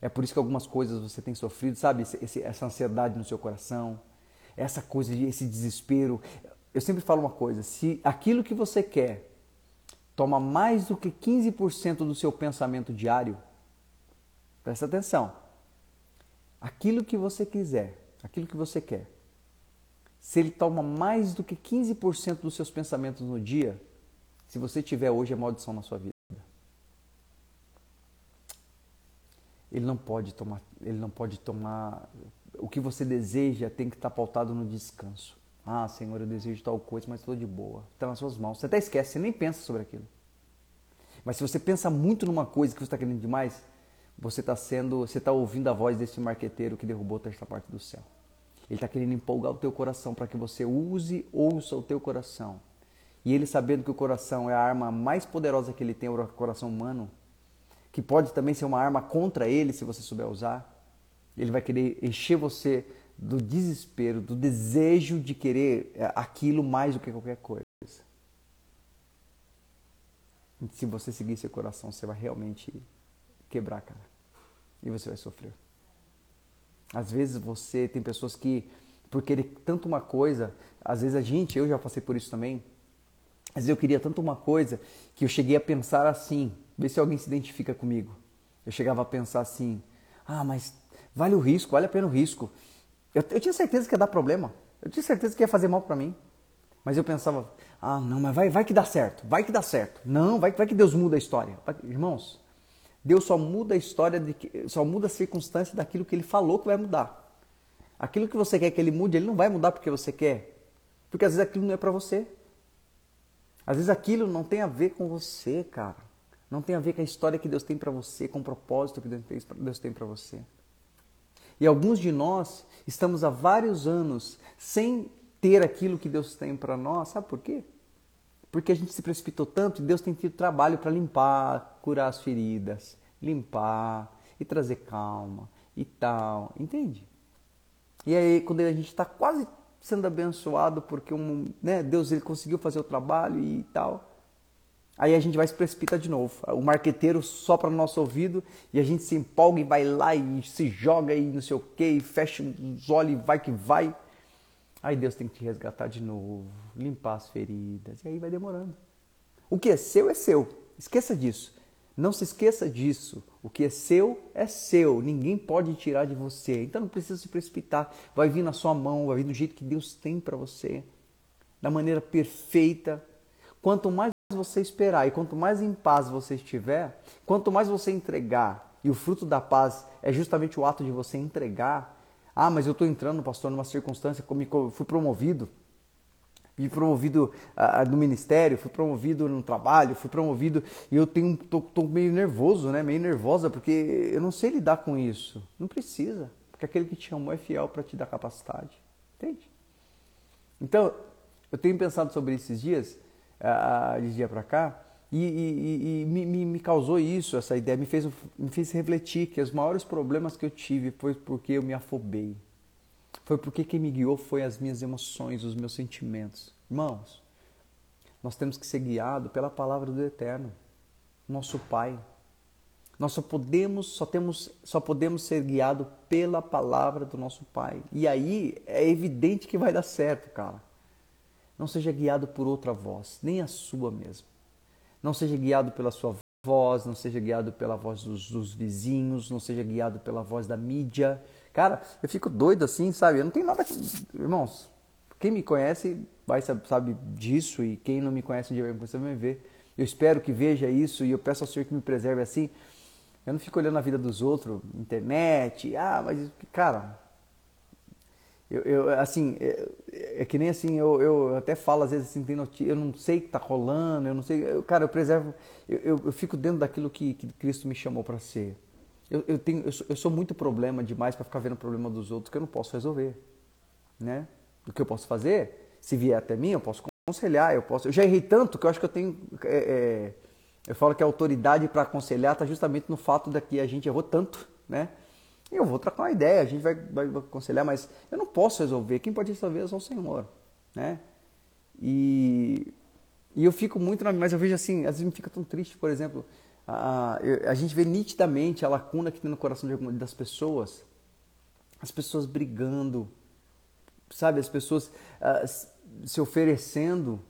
Speaker 1: É por isso que algumas coisas você tem sofrido, sabe? Esse, essa ansiedade no seu coração, essa coisa, de, esse desespero. Eu sempre falo uma coisa: se aquilo que você quer toma mais do que 15% do seu pensamento diário, presta atenção. Aquilo que você quiser, aquilo que você quer, se ele toma mais do que 15% dos seus pensamentos no dia, se você tiver hoje a maldição na sua vida. Ele não pode tomar, ele não pode tomar o que você deseja tem que estar pautado no descanso. Ah, Senhor, eu desejo tal coisa, mas estou de boa. Está nas suas mãos. Você até esquece, você nem pensa sobre aquilo. Mas se você pensa muito numa coisa que você está querendo demais, você está sendo, você está ouvindo a voz desse marqueteiro que derrubou a terceira parte do céu. Ele está querendo empolgar o teu coração para que você use, ouça o teu coração. E ele sabendo que o coração é a arma mais poderosa que ele tem, o coração humano, que pode também ser uma arma contra ele se você souber usar, ele vai querer encher você do desespero, do desejo de querer é, aquilo mais do que qualquer coisa. Se você seguir seu coração, você vai realmente quebrar, cara. E você vai sofrer. Às vezes você tem pessoas que, por querer tanto uma coisa, às vezes a gente, eu já passei por isso também, às vezes eu queria tanto uma coisa que eu cheguei a pensar assim, ver se alguém se identifica comigo. Eu chegava a pensar assim, ah, mas vale o risco, vale a pena o risco. Eu, eu tinha certeza que ia dar problema, eu tinha certeza que ia fazer mal para mim. Mas eu pensava, ah, não, mas vai, vai que dá certo, vai que dá certo. Não, vai, vai que Deus muda a história. Irmãos, Deus só muda a história, de que, só muda a circunstância daquilo que ele falou que vai mudar. Aquilo que você quer que ele mude, ele não vai mudar porque você quer. Porque às vezes aquilo não é para você. Às vezes aquilo não tem a ver com você, cara. Não tem a ver com a história que Deus tem para você, com o propósito que Deus tem para você. E alguns de nós estamos há vários anos sem ter aquilo que Deus tem para nós. Sabe por quê? Porque a gente se precipitou tanto e Deus tem tido trabalho para limpar, curar as feridas, limpar e trazer calma e tal. Entende? E aí, quando a gente está quase sendo abençoado porque um, né, Deus ele conseguiu fazer o trabalho e tal, Aí a gente vai se precipitar de novo. O marqueteiro sopra no nosso ouvido e a gente se empolga e vai lá e se joga e não sei o que, e fecha os olhos e vai que vai. Aí Deus tem que te resgatar de novo, limpar as feridas, e aí vai demorando. O que é seu é seu, esqueça disso. Não se esqueça disso. O que é seu é seu, ninguém pode tirar de você. Então não precisa se precipitar. Vai vir na sua mão, vai vir do jeito que Deus tem para você, da maneira perfeita. Quanto mais você esperar e quanto mais em paz você estiver, quanto mais você entregar, e o fruto da paz é justamente o ato de você entregar. Ah, mas eu estou entrando, pastor, numa circunstância, como fui promovido, fui promovido ah, no ministério, fui promovido no trabalho, fui promovido e eu tenho tô, tô meio nervoso, né? Meio nervosa porque eu não sei lidar com isso. Não precisa, porque aquele que te chamou é fiel para te dar capacidade, entende? Então, eu tenho pensado sobre esses dias uh, de dia para cá, e, e, e me, me, me, causou isso, essa ideia, me fez, me fez refletir que os maiores problemas que eu tive foi porque eu me afobei. Foi porque quem me guiou foi as minhas emoções, os meus sentimentos. Irmãos, nós temos que ser guiados pela palavra do Eterno, nosso Pai. Nós só podemos, só temos, só podemos ser guiados pela palavra do nosso Pai. E aí é evidente que vai dar certo, cara. Não seja guiado por outra voz, nem a sua mesmo. Não seja guiado pela sua voz, não seja guiado pela voz dos, dos, vizinhos, não seja guiado pela voz da mídia. Cara, eu fico doido assim, sabe? Eu não tenho nada. Que... Irmãos, quem me conhece vai sabe disso e quem não me conhece um dia vai ver. Eu espero que veja isso e eu peço ao Senhor que me preserve assim. Eu não fico olhando a vida dos outros, internet, ah, mas cara, eu, eu, assim, é, é, que nem assim, eu, eu até falo às vezes assim, tem notícia, eu não sei o que está rolando, eu não sei, eu, cara, eu preservo, eu, eu, eu, fico dentro daquilo que, que Cristo me chamou para ser. Eu, eu, tenho, eu sou, eu, sou, muito problema demais para ficar vendo o problema dos outros que eu não posso resolver, né? O que eu posso fazer, se vier até mim, eu posso aconselhar, eu posso, eu já errei tanto que eu acho que eu tenho, é, é, eu falo que a autoridade para aconselhar está justamente no fato de que a gente errou tanto, né? Eu vou trocar uma ideia, a gente vai, vai, vai aconselhar, mas eu não posso resolver. Quem pode resolver é só o Senhor, né? E, e eu fico muito, na, mas eu vejo assim, às vezes me fica tão triste, por exemplo, a, a gente vê nitidamente a lacuna que tem no coração de, das pessoas, as pessoas brigando, sabe, as pessoas uh, se oferecendo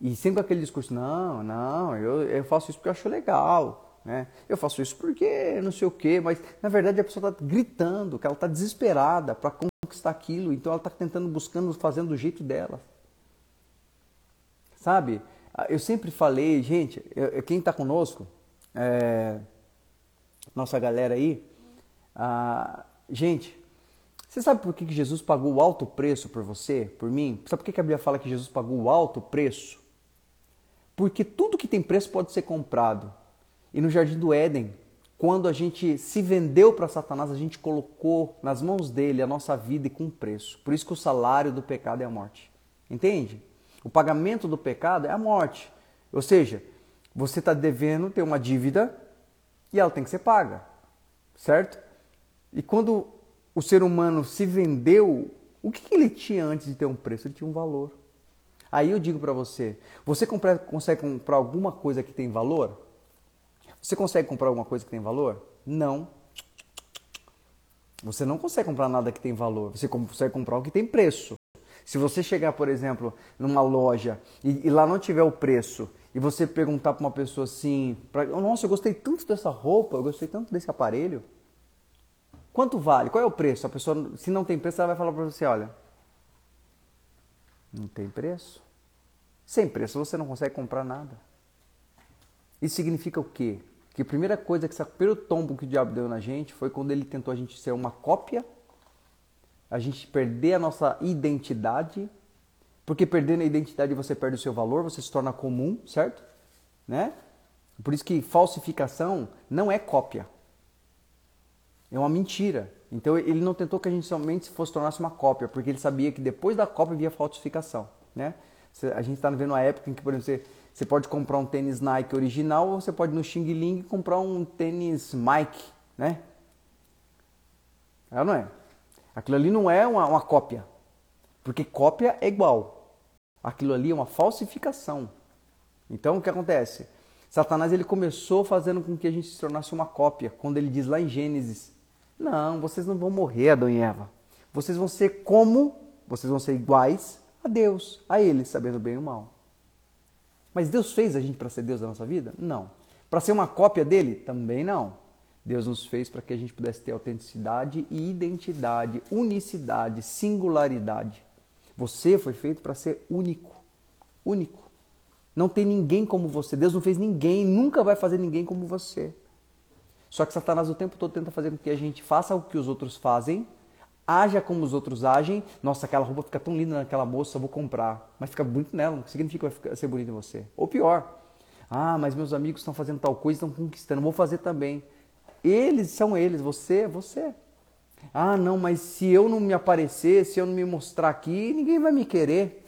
Speaker 1: e sempre com aquele discurso, não, não, eu, eu faço isso porque eu acho legal, né? Eu faço isso porque não sei o quê, mas na verdade a pessoa está gritando, que ela está desesperada para conquistar aquilo, então ela está tentando, buscando, fazendo do jeito dela. Sabe? Eu sempre falei, gente, eu, quem está conosco, é, nossa galera aí, ah, gente, você sabe por que Jesus pagou o alto preço por você, por mim? Sabe por que a Bíblia fala que Jesus pagou o alto preço? Porque tudo que tem preço pode ser comprado. E no jardim do Éden, quando a gente se vendeu para Satanás, a gente colocou nas mãos dele a nossa vida e com preço. Por isso que o salário do pecado é a morte. Entende? O pagamento do pecado é a morte. Ou seja, você está devendo ter uma dívida e ela tem que ser paga. Certo? E quando o ser humano se vendeu, o que, ele tinha antes de ter um preço? Ele tinha um valor. Aí eu digo para você: você consegue comprar alguma coisa que tem valor? Você consegue comprar alguma coisa que tem valor? Não. Você não consegue comprar nada que tem valor. Você consegue comprar o que tem preço. Se você chegar, por exemplo, numa loja e, e lá não tiver o preço e você perguntar para uma pessoa assim, pra, nossa, eu gostei tanto dessa roupa, eu gostei tanto desse aparelho, quanto vale? Qual é o preço? A pessoa, se não tem preço, ela vai falar para você, olha, não tem preço. Sem preço você não consegue comprar nada. Isso significa o quê? Que a primeira coisa que esse primeiro tombo que o diabo deu na gente foi quando ele tentou a gente ser uma cópia, a gente perder a nossa identidade Porque perdendo a identidade você perde o seu valor, você se torna comum, certo? Né? Por isso que falsificação não é cópia. É uma mentira. Então ele não tentou que a gente somente fosse tornasse uma cópia, porque ele sabia que depois da cópia via falsificação, né? A gente está vivendo uma época em que, por exemplo, você, você pode comprar um tênis Nike original ou você pode no Xing Ling comprar um tênis Mike, né? É ou não é? Aquilo ali não é uma, uma cópia, porque cópia é igual. Aquilo ali é uma falsificação. Então o que acontece? Satanás ele começou fazendo com que a gente se tornasse uma cópia, quando ele diz lá em Gênesis: Não, vocês não vão morrer, Adão e Eva. Vocês vão ser como, vocês vão ser iguais a Deus, a Ele, sabendo bem o mal. Mas Deus fez a gente para ser Deus da nossa vida? Não. Para ser uma cópia dele? Também não. Deus nos fez para que a gente pudesse ter autenticidade e identidade, unicidade, singularidade. Você foi feito para ser único. Único. Não tem ninguém como você. Deus não fez ninguém, nunca vai fazer ninguém como você. Só que Satanás o tempo todo tenta fazer com que a gente faça o que os outros fazem, haja como os outros agem. Nossa, aquela roupa fica tão linda naquela moça, vou comprar. Mas fica bonito nela, não significa que vai ser bonito em você. Ou pior, ah, mas meus amigos estão fazendo tal coisa, estão conquistando, vou fazer também. Eles são eles, você é você. Ah, não, mas se eu não me aparecer, se eu não me mostrar aqui, ninguém vai me querer.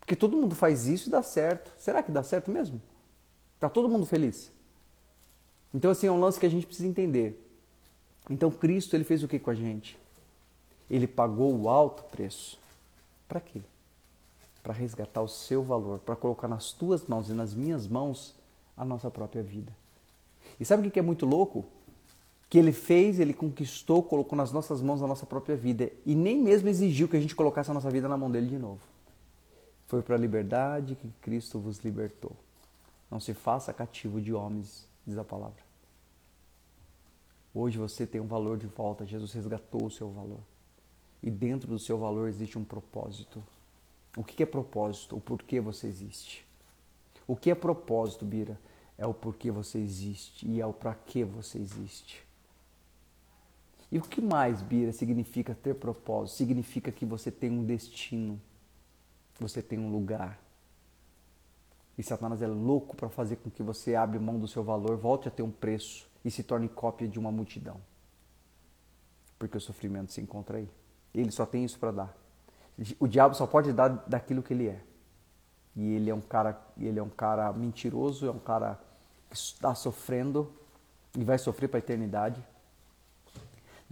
Speaker 1: Porque todo mundo faz isso e dá certo. Será que dá certo mesmo? Tá todo mundo feliz? Então assim, é um lance que a gente precisa entender. Então Cristo, ele fez o que com a gente? Ele pagou o alto preço. Para quê? Para resgatar o seu valor, para colocar nas tuas mãos e nas minhas mãos a nossa própria vida. E sabe o que é muito louco? Que ele fez, ele conquistou, colocou nas nossas mãos a nossa própria vida e nem mesmo exigiu que a gente colocasse a nossa vida na mão dele de novo. Foi para a liberdade que Cristo vos libertou. Não se faça cativo de homens, diz a palavra. Hoje você tem um valor de volta, Jesus resgatou o seu valor. E dentro do seu valor existe um propósito. O que é propósito? O porquê você existe. O que é propósito, Bira? É o porquê você existe e é o para que você existe. E o que mais, Bira, significa ter propósito? Significa que você tem um destino, você tem um lugar. E Satanás é louco para fazer com que você abra mão do seu valor, volte a ter um preço e se torne cópia de uma multidão. Porque o sofrimento se encontra aí. Ele só tem isso para dar. O diabo só pode dar daquilo que ele é. E ele é um cara, ele é um cara mentiroso, é um cara que está sofrendo e vai sofrer para a eternidade.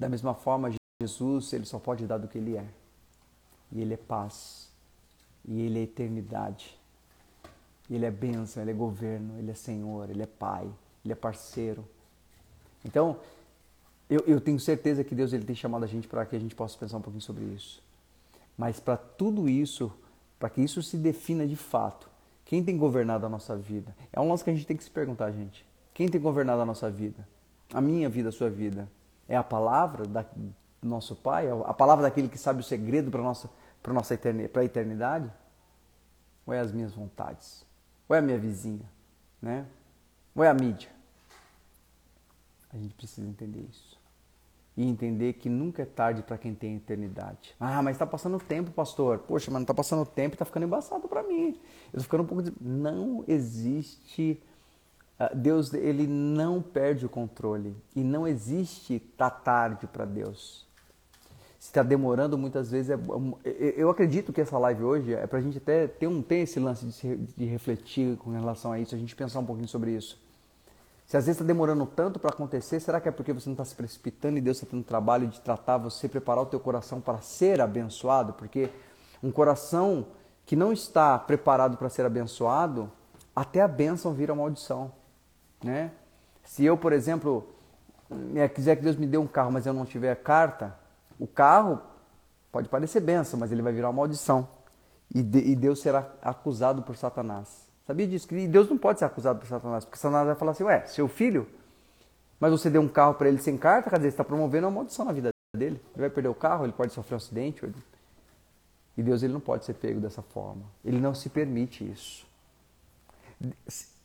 Speaker 1: Da mesma forma, Jesus, ele só pode dar do que ele é. E ele é paz. E ele é eternidade. Ele é bênção, ele é governo, ele é Senhor, ele é Pai, ele é parceiro. Então, eu, eu tenho certeza que Deus ele tem chamado a gente para que a gente possa pensar um pouquinho sobre isso. Mas para tudo isso, para que isso se defina de fato, quem tem governado a nossa vida? É um lance que a gente tem que se perguntar, gente. Quem tem governado a nossa vida? A minha vida, a sua vida? É a palavra da, do nosso Pai? É a palavra daquele que sabe o segredo para a nossa, para nossa eternidade, para a eternidade? Ou é as minhas vontades? Ou é a minha vizinha? Né? Ou é a mídia? A gente precisa entender isso e entender que nunca é tarde para quem tem eternidade. Ah, mas está passando tempo, pastor. Poxa, mas não está passando tempo, está ficando embaçado para mim. Eu estou ficando um pouco. De... Não existe. Ah, Deus, ele não perde o controle. E não existe tá tarde para Deus. Se está demorando, muitas vezes. É... Eu acredito que essa live hoje é para a gente até ter, um, ter esse lance de, de refletir com relação a isso, a gente pensar um pouquinho sobre isso. Se às vezes está demorando tanto para acontecer, será que é porque você não está se precipitando e Deus está tendo trabalho de tratar você, preparar o teu coração para ser abençoado? Porque um coração que não está preparado para ser abençoado, até a bênção vira maldição, né? Se eu, por exemplo, quiser que Deus me dê um carro, mas eu não tiver carta, o carro pode parecer bênção, mas ele vai virar uma maldição. E Deus será acusado por Satanás. Sabia disso? Que Deus não pode ser acusado por Satanás, porque Satanás vai falar assim, ué, seu filho, mas você deu um carro para ele sem carta, quer dizer, você está promovendo uma maldição na vida dele. Ele vai perder o carro, ele pode sofrer um acidente. E Deus ele não pode ser pego dessa forma. Ele não se permite isso.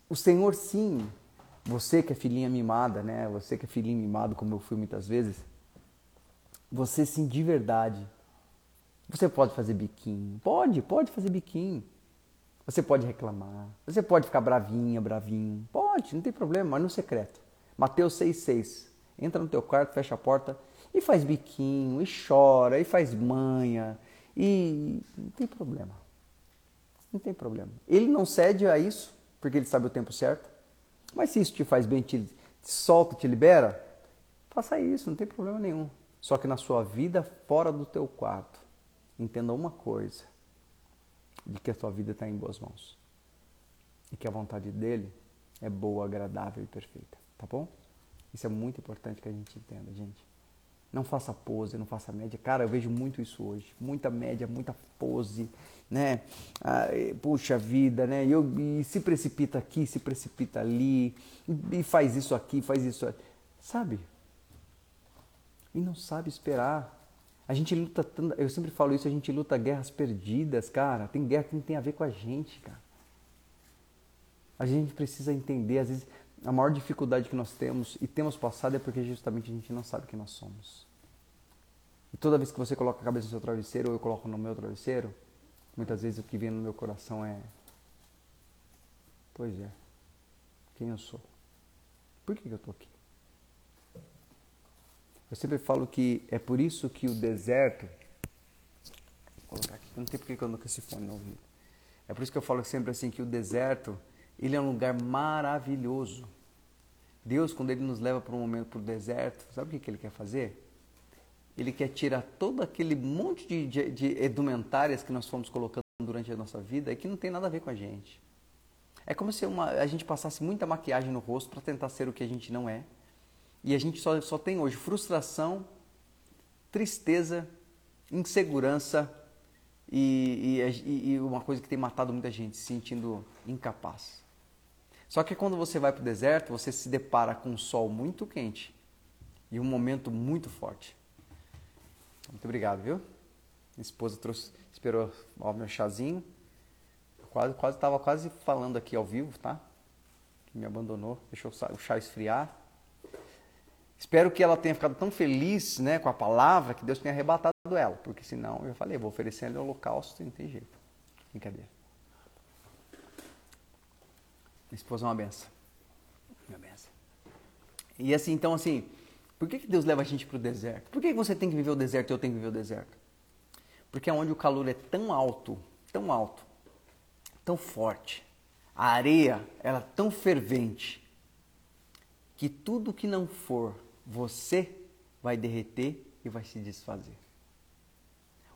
Speaker 1: O Senhor sim, você que é filhinha mimada, né? Você que é filhinho mimado, como eu fui muitas vezes, você sim de verdade Você pode fazer biquinho. Pode, pode fazer biquinho. Você pode reclamar. Você pode ficar bravinha, bravinho. Pode, não tem problema, mas no secreto. Mateus 6,6. Entra no teu quarto, fecha a porta e faz biquinho, e chora, e faz manha. E não tem problema. Não tem problema. Ele não cede a isso, porque ele sabe o tempo certo. Mas se isso te faz bem, te, te solta, te libera, faça isso, não tem problema nenhum. Só que na sua vida fora do teu quarto, entenda uma coisa, de que a tua vida está em boas mãos. E que a vontade dele é boa, agradável e perfeita. Tá bom? Isso é muito importante que a gente entenda, gente. Não faça pose, não faça média. Cara, eu vejo muito isso hoje. Muita média, muita pose, né? Ah, puxa vida, né? E, eu, e se precipita aqui, se precipita ali, e faz isso aqui, faz isso. Sabe? E não sabe esperar. A gente luta, eu sempre falo isso, a gente luta guerras perdidas, cara. Tem guerra que não tem a ver com a gente, cara. A gente precisa entender, às vezes, a maior dificuldade que nós temos e temos passado é porque justamente a gente não sabe quem nós somos. E toda vez que você coloca a cabeça no seu travesseiro ou eu coloco no meu travesseiro, muitas vezes o que vem no meu coração é: Pois é, quem eu sou? Por que eu estou aqui? Eu sempre falo que é por isso que o deserto. Vou colocar aqui, não tem porque eu ando com esse fone no ouvido. É por isso que eu falo sempre assim que o deserto ele é um lugar maravilhoso. Deus, quando Ele nos leva para um momento para o deserto, sabe o que, Ele quer fazer? Ele quer tirar todo aquele monte de, de, de edumentárias que nós fomos colocando durante a nossa vida e que não tem nada a ver com a gente. É como se uma, a gente passasse muita maquiagem no rosto para tentar ser o que a gente não é. E a gente só, só tem hoje frustração, tristeza, insegurança e, e, e uma coisa que tem matado muita gente, se sentindo incapaz. Só que quando você vai para o deserto, você se depara com um sol muito quente e um momento muito forte. Muito obrigado, viu? Minha esposa trouxe, esperou o meu chazinho. Quase, quase estava quase falando aqui ao vivo, tá? Que me abandonou, deixou o chá esfriar. Espero que ela tenha ficado tão feliz né, com a palavra que Deus tenha arrebatado ela, porque senão eu falei, vou oferecer ele holocausto, não tem jeito. Brincadeira. Minha esposa é uma benção. Uma benção. E assim, então assim, por que, que Deus leva a gente para o deserto? Por que você tem que viver o deserto e eu tenho que viver o deserto? Porque é onde o calor é tão alto, tão alto, tão forte, a areia ela é tão fervente, que tudo que não for você vai derreter e vai se desfazer.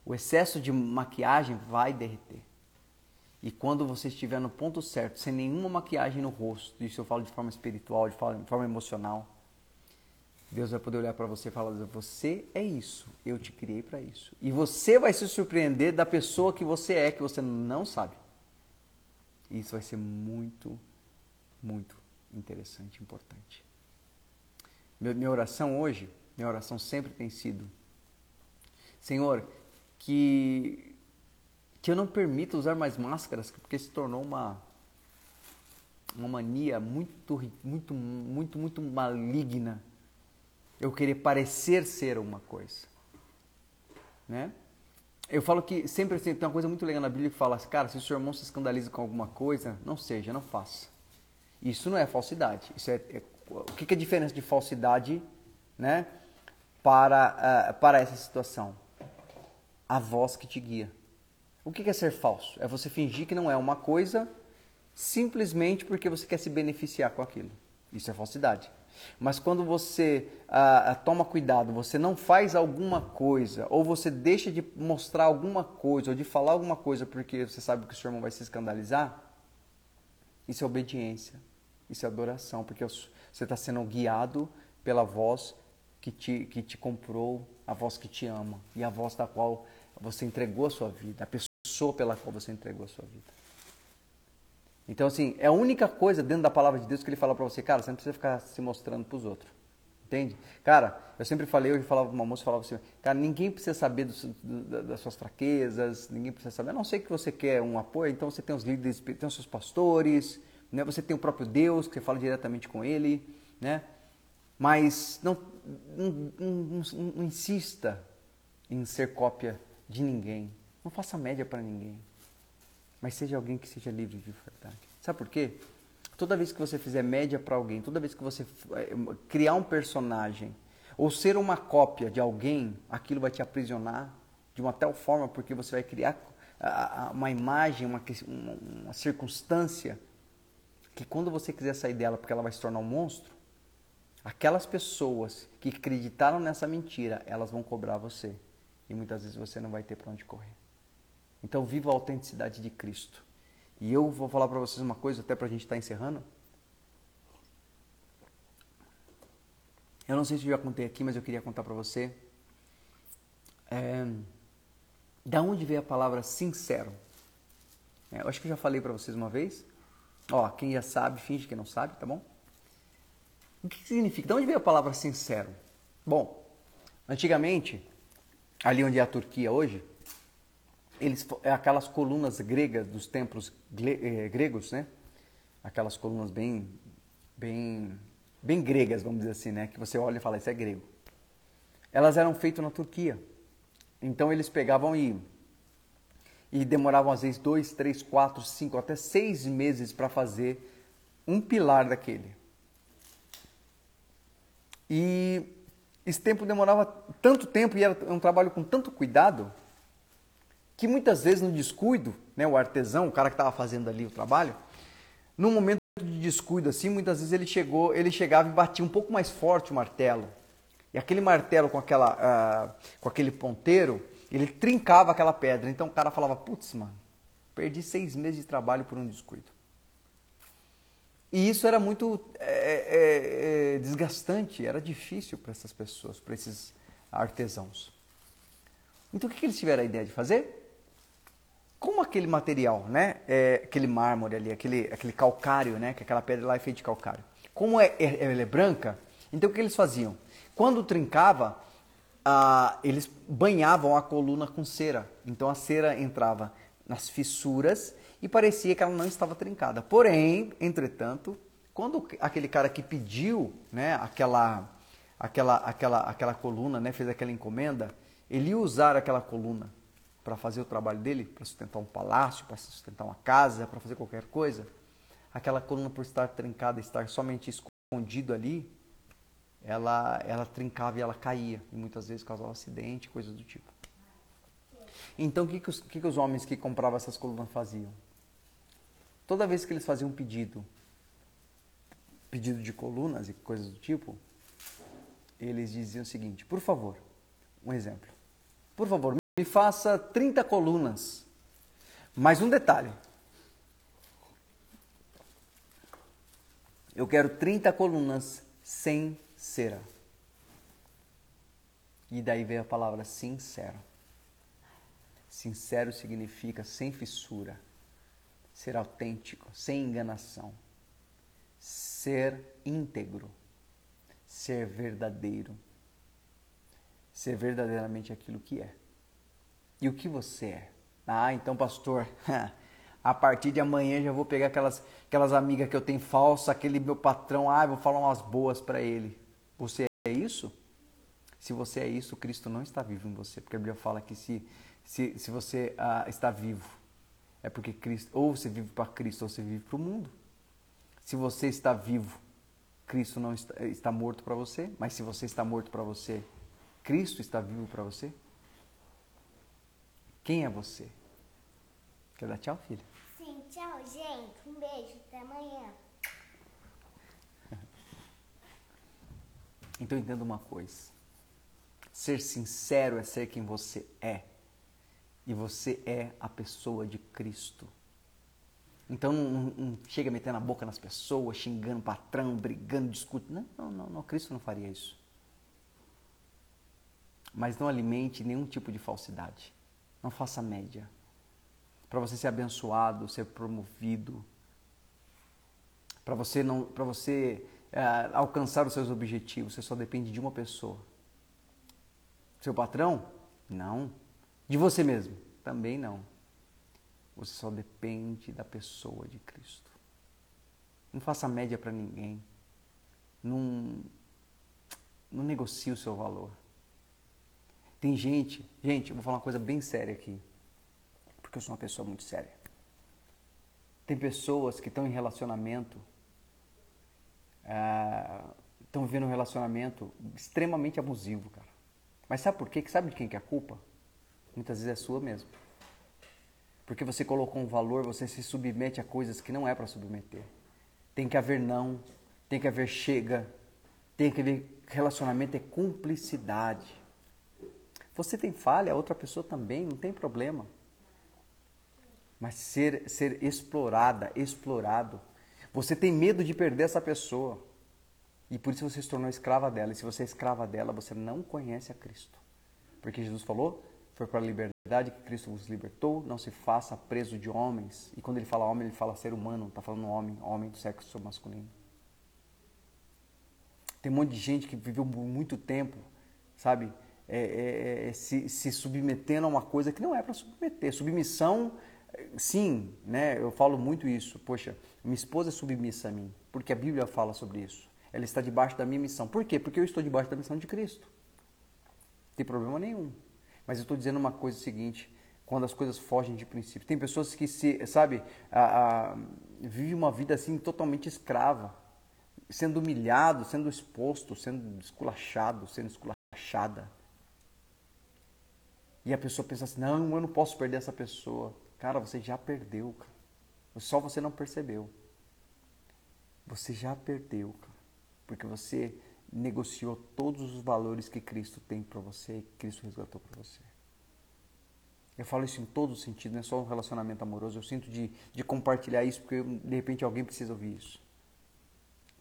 Speaker 1: O excesso de maquiagem vai derreter. E quando você estiver no ponto certo, sem nenhuma maquiagem no rosto, isso eu falo de forma espiritual, de forma, de forma emocional, Deus vai poder olhar para você e falar: Você é isso, eu te criei para isso. E você vai se surpreender da pessoa que você é, que você não sabe. E isso vai ser muito, muito interessante, importante. Minha oração hoje, minha oração sempre tem sido: Senhor, que, que eu não permita usar mais máscaras, porque se tornou uma, uma mania muito, muito, muito, muito maligna. Eu querer parecer ser uma coisa. Né? Eu falo que sempre assim, tem uma coisa muito legal na Bíblia que fala cara, se o seu irmão se escandaliza com alguma coisa, não seja, não faça. Isso não é falsidade. Isso é, é o que, que é a diferença de falsidade, né, para uh, para essa situação? A voz que te guia. O que é ser falso? É você fingir que não é uma coisa simplesmente porque você quer se beneficiar com aquilo. Isso é falsidade. Mas quando você ah, ah, toma cuidado, você não faz alguma coisa, ou você deixa de mostrar alguma coisa, ou de falar alguma coisa porque você sabe que o seu irmão vai se escandalizar, isso é obediência, isso é adoração, porque você está sendo guiado pela voz que te, que te comprou, a voz que te ama e a voz da qual você entregou a sua vida, pessoa pela qual você entregou a sua vida. Então, assim, é a única coisa dentro da palavra de Deus que ele fala para você, cara, você não precisa ficar se mostrando para os outros. Entende? Cara, eu sempre falei, eu falava para uma moça, falava assim, cara, ninguém precisa saber do, do, das suas fraquezas, ninguém precisa saber, a não sei que você quer um apoio, então você tem os líderes, tem os seus pastores, né? você tem o próprio Deus, que você fala diretamente com ele, né? Mas não, não, não, não insista em ser cópia de ninguém. Não faça média para ninguém. Mas seja alguém que seja livre de verdade. Sabe por quê? Toda vez que você fizer média para alguém, toda vez que você eh, criar um personagem ou ser uma cópia de alguém, aquilo vai te aprisionar de uma tal forma porque você vai criar uma imagem, uma, uma circunstância que quando você quiser sair dela porque ela vai se tornar um monstro, aquelas pessoas que acreditaram nessa mentira, elas vão cobrar você. E muitas vezes você não vai ter para onde correr. Então viva a autenticidade de Cristo. E eu vou falar para vocês uma coisa, até para a gente estar tá encerrando. Eu não sei se eu já contei aqui, mas eu queria contar para você. É, da onde veio a palavra sincero? É, eu acho que eu já falei para vocês uma vez. Ó, quem já sabe, finge que não sabe, tá bom? O que significa? De onde veio a palavra sincero? Bom, antigamente, ali onde é a Turquia hoje, eles é aquelas colunas gregas dos templos eh, gregos, né? Aquelas colunas bem bem bem gregas, vamos dizer assim, né? Que você olha e fala, isso é grego. Elas eram feitas na Turquia. Então eles pegavam e e demoravam às vezes dois, três, quatro, cinco, até seis meses para fazer um pilar daquele. E esse tempo demorava tanto tempo e era um trabalho com tanto cuidado que muitas vezes no descuido, né, o artesão, o cara que estava fazendo ali o trabalho, num momento de descuido assim, muitas vezes ele chegou, ele chegava e batia um pouco mais forte o martelo. E aquele martelo com aquela, uh, com aquele ponteiro, ele trincava aquela pedra. Então o cara falava, putz, mano, perdi seis meses de trabalho por um descuido. E isso era muito é, é, é, desgastante, era difícil para essas pessoas, para esses artesãos. Então o que, que eles tiveram a ideia de fazer? Como aquele material, né, é, aquele mármore ali, aquele, aquele calcário, né, que aquela pedra lá é feita de calcário, como é, é, ela é branca, então o que eles faziam? Quando trincava, ah, eles banhavam a coluna com cera. Então a cera entrava nas fissuras e parecia que ela não estava trincada. Porém, entretanto, quando aquele cara que pediu né, aquela, aquela, aquela, aquela coluna, né, fez aquela encomenda, ele ia usar aquela coluna para fazer o trabalho dele, para sustentar um palácio, para sustentar uma casa, para fazer qualquer coisa, aquela coluna por estar trincada, estar somente escondido ali, ela, ela trincava e ela caía, e muitas vezes causava acidente, coisas do tipo. Então, o que, que, os, que, que os homens que compravam essas colunas faziam? Toda vez que eles faziam um pedido, pedido de colunas e coisas do tipo, eles diziam o seguinte: por favor, um exemplo, por favor, me faça 30 colunas. Mais um detalhe. Eu quero 30 colunas sem cera. E daí veio a palavra sincero. Sincero significa sem fissura, ser autêntico, sem enganação, ser íntegro, ser verdadeiro, ser verdadeiramente aquilo que é. E o que você é? Ah, então, pastor, a partir de amanhã já vou pegar aquelas, aquelas amigas que eu tenho falsa, aquele meu patrão, ah, vou falar umas boas para ele. Você é isso? Se você é isso, Cristo não está vivo em você, porque a Bíblia fala que se, se, se você ah, está vivo, é porque Cristo, ou você vive para Cristo, ou você vive para o mundo. Se você está vivo, Cristo não está, está morto para você, mas se você está morto para você, Cristo está vivo para você. Quem é você? Quer dar tchau, filha?
Speaker 2: Sim, tchau, gente. Um beijo, até amanhã.
Speaker 1: Então entenda uma coisa. Ser sincero é ser quem você é. E você é a pessoa de Cristo. Então não, não, chega metendo a boca nas pessoas, xingando o patrão, brigando, discutindo. Não, não, não, Cristo não faria isso. Mas não alimente nenhum tipo de falsidade. Não faça média. Para você ser abençoado, ser promovido, para você não, para você é, alcançar os seus objetivos, você só depende de uma pessoa. Seu patrão? Não. De você mesmo? Também não. Você só depende da pessoa de Cristo. Não faça média para ninguém. Não, não negocie o seu valor. Tem gente, gente, eu vou falar uma coisa bem séria aqui, porque eu sou uma pessoa muito séria. Tem pessoas que estão em relacionamento, uh, estão vivendo um relacionamento extremamente abusivo, cara. Mas sabe por quê? Sabe de quem que é a culpa? Muitas vezes é sua mesmo. Porque você colocou um valor, você se submete a coisas que não é para submeter. Tem que haver não, tem que haver chega, tem que haver relacionamento é cumplicidade. Você tem falha, a outra pessoa também, não tem problema. Mas ser, ser explorada, explorado. Você tem medo de perder essa pessoa. E por isso você se tornou escrava dela. E se você é escrava dela, você não conhece a Cristo. Porque Jesus falou: foi para a liberdade que Cristo vos libertou, não se faça preso de homens. E quando ele fala homem, ele fala ser humano, está falando homem, homem do sexo masculino. Tem um monte de gente que viveu muito tempo, sabe, é, é, é, se, se submetendo a uma coisa que não é para submeter. Submissão, sim, né? Eu falo muito isso. Poxa, minha esposa é submissa a mim, porque a Bíblia fala sobre isso. Ela está debaixo da minha missão. Por quê? Porque eu estou debaixo da missão de Cristo. Não tem problema nenhum. Mas eu estou dizendo uma coisa seguinte: quando as coisas fogem de princípio. Tem pessoas que se, sabe, a, a, vivem uma vida assim totalmente escrava, sendo humilhado, sendo exposto, sendo esculachado, sendo esculachada. E a pessoa pensa assim: não, eu não posso perder essa pessoa. Cara, você já perdeu, cara. Só você não percebeu. Você já perdeu, cara. Porque você negociou todos os valores que Cristo tem para você e Cristo resgatou para você. Eu falo isso em todo sentido, não é só um relacionamento amoroso. Eu sinto de, de compartilhar isso porque de repente alguém precisa ouvir isso.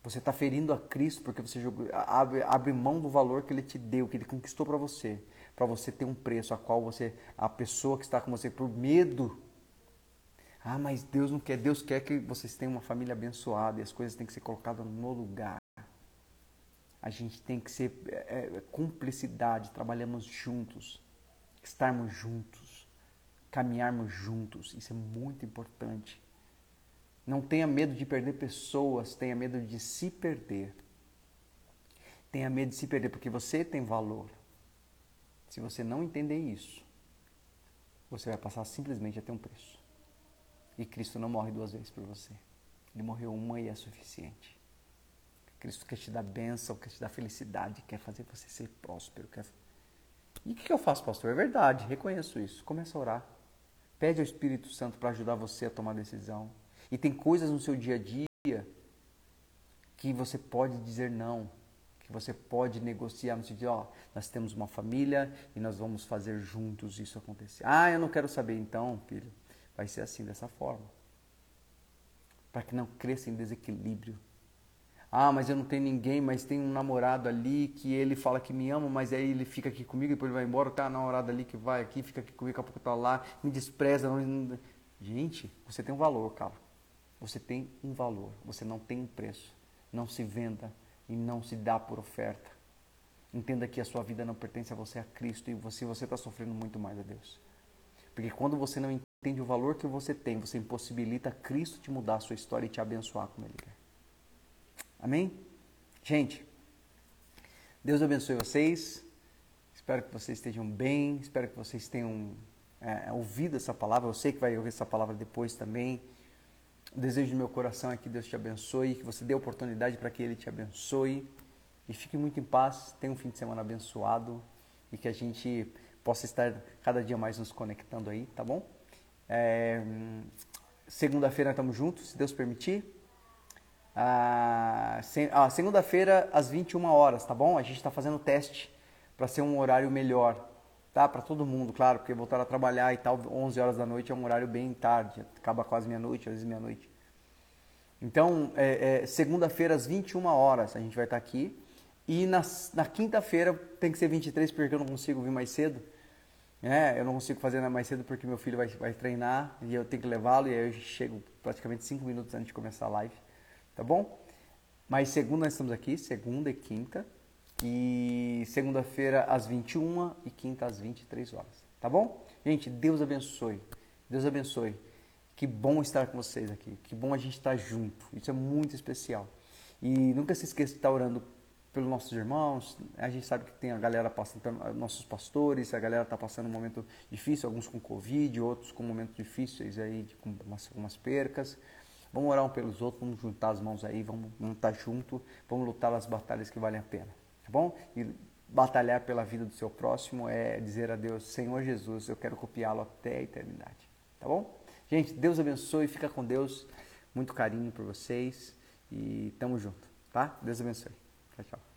Speaker 1: Você está ferindo a Cristo porque você abre, abre mão do valor que Ele te deu, que Ele conquistou para você, para você ter um preço a qual você, a pessoa que está com você por medo. Ah, mas Deus não quer. Deus quer que vocês tenham uma família abençoada e as coisas têm que ser colocadas no lugar. A gente tem que ser é, é cumplicidade, trabalhamos juntos, estarmos juntos, caminharmos juntos. Isso é muito importante. Não tenha medo de perder pessoas, tenha medo de se perder. Tenha medo de se perder, porque você tem valor. Se você não entender isso, você vai passar simplesmente a ter um preço. E Cristo não morre duas vezes por você. Ele morreu uma e é suficiente. Cristo quer te dar bênção, quer te dar felicidade, quer fazer você ser próspero. Quer... E o que eu faço, pastor? É verdade, reconheço isso. Começa a orar. Pede ao Espírito Santo para ajudar você a tomar decisão. E tem coisas no seu dia a dia que você pode dizer não, que você pode negociar no sentido, ó, nós temos uma família e nós vamos fazer juntos isso acontecer. Ah, eu não quero saber então, filho. Vai ser assim, dessa forma. Para que não cresça em desequilíbrio. Ah, mas eu não tenho ninguém, mas tem um namorado ali que ele fala que me ama, mas aí ele fica aqui comigo, depois ele vai embora, tá a namorada ali que vai aqui, fica aqui comigo, daqui a pouco tá lá, me despreza. Não... Gente, você tem um valor, cara. Você tem um valor, você não tem um preço. Não se venda e não se dá por oferta. Entenda que a sua vida não pertence a você, a Cristo, e você está sofrendo muito mais a Deus. Porque quando você não entende o valor que você tem, você impossibilita Cristo te mudar a sua história e te abençoar como Ele quer. Amém? Gente, Deus abençoe vocês. Espero que vocês estejam bem. Espero que vocês tenham é, ouvido essa palavra. Eu sei que vai ouvir essa palavra depois também. O desejo do meu coração é que Deus te abençoe, que você dê oportunidade para que Ele te abençoe. E fique muito em paz, tenha um fim de semana abençoado e que a gente possa estar cada dia mais nos conectando aí, tá bom? É, Segunda-feira estamos juntos, se Deus permitir. Ah, ah, Segunda-feira às 21 horas, tá bom? A gente está fazendo teste para ser um horário melhor, tá? Para todo mundo, claro, porque voltar a trabalhar e tal, 11 horas da noite é um horário bem tarde, acaba quase meia-noite, às vezes meia-noite. Então, é, é, segunda-feira às 21 horas a gente vai estar tá aqui. E na, na quinta-feira tem que ser 23 porque eu não consigo vir mais cedo. É, eu não consigo fazer mais cedo porque meu filho vai, vai treinar e eu tenho que levá-lo e aí eu chego praticamente 5 minutos antes de começar a live. Tá bom? Mas segunda nós estamos aqui, segunda e quinta. E segunda-feira às 21 e quinta às 23 horas. Tá bom? Gente, Deus abençoe. Deus abençoe. Que bom estar com vocês aqui. Que bom a gente estar junto. Isso é muito especial. E nunca se esqueça de estar orando pelos nossos irmãos. A gente sabe que tem a galera passando, nossos pastores, a galera está passando um momento difícil, alguns com Covid, outros com momentos difíceis aí, com umas, algumas percas. Vamos orar um pelos outros, vamos juntar as mãos aí, vamos, vamos estar tá junto, vamos lutar as batalhas que valem a pena, tá bom? E batalhar pela vida do seu próximo é dizer a Deus, Senhor Jesus, eu quero copiá-lo até a eternidade, tá bom? Gente, Deus abençoe, fica com Deus, muito carinho por vocês e tamo junto, tá? Deus abençoe. Tchau, tchau.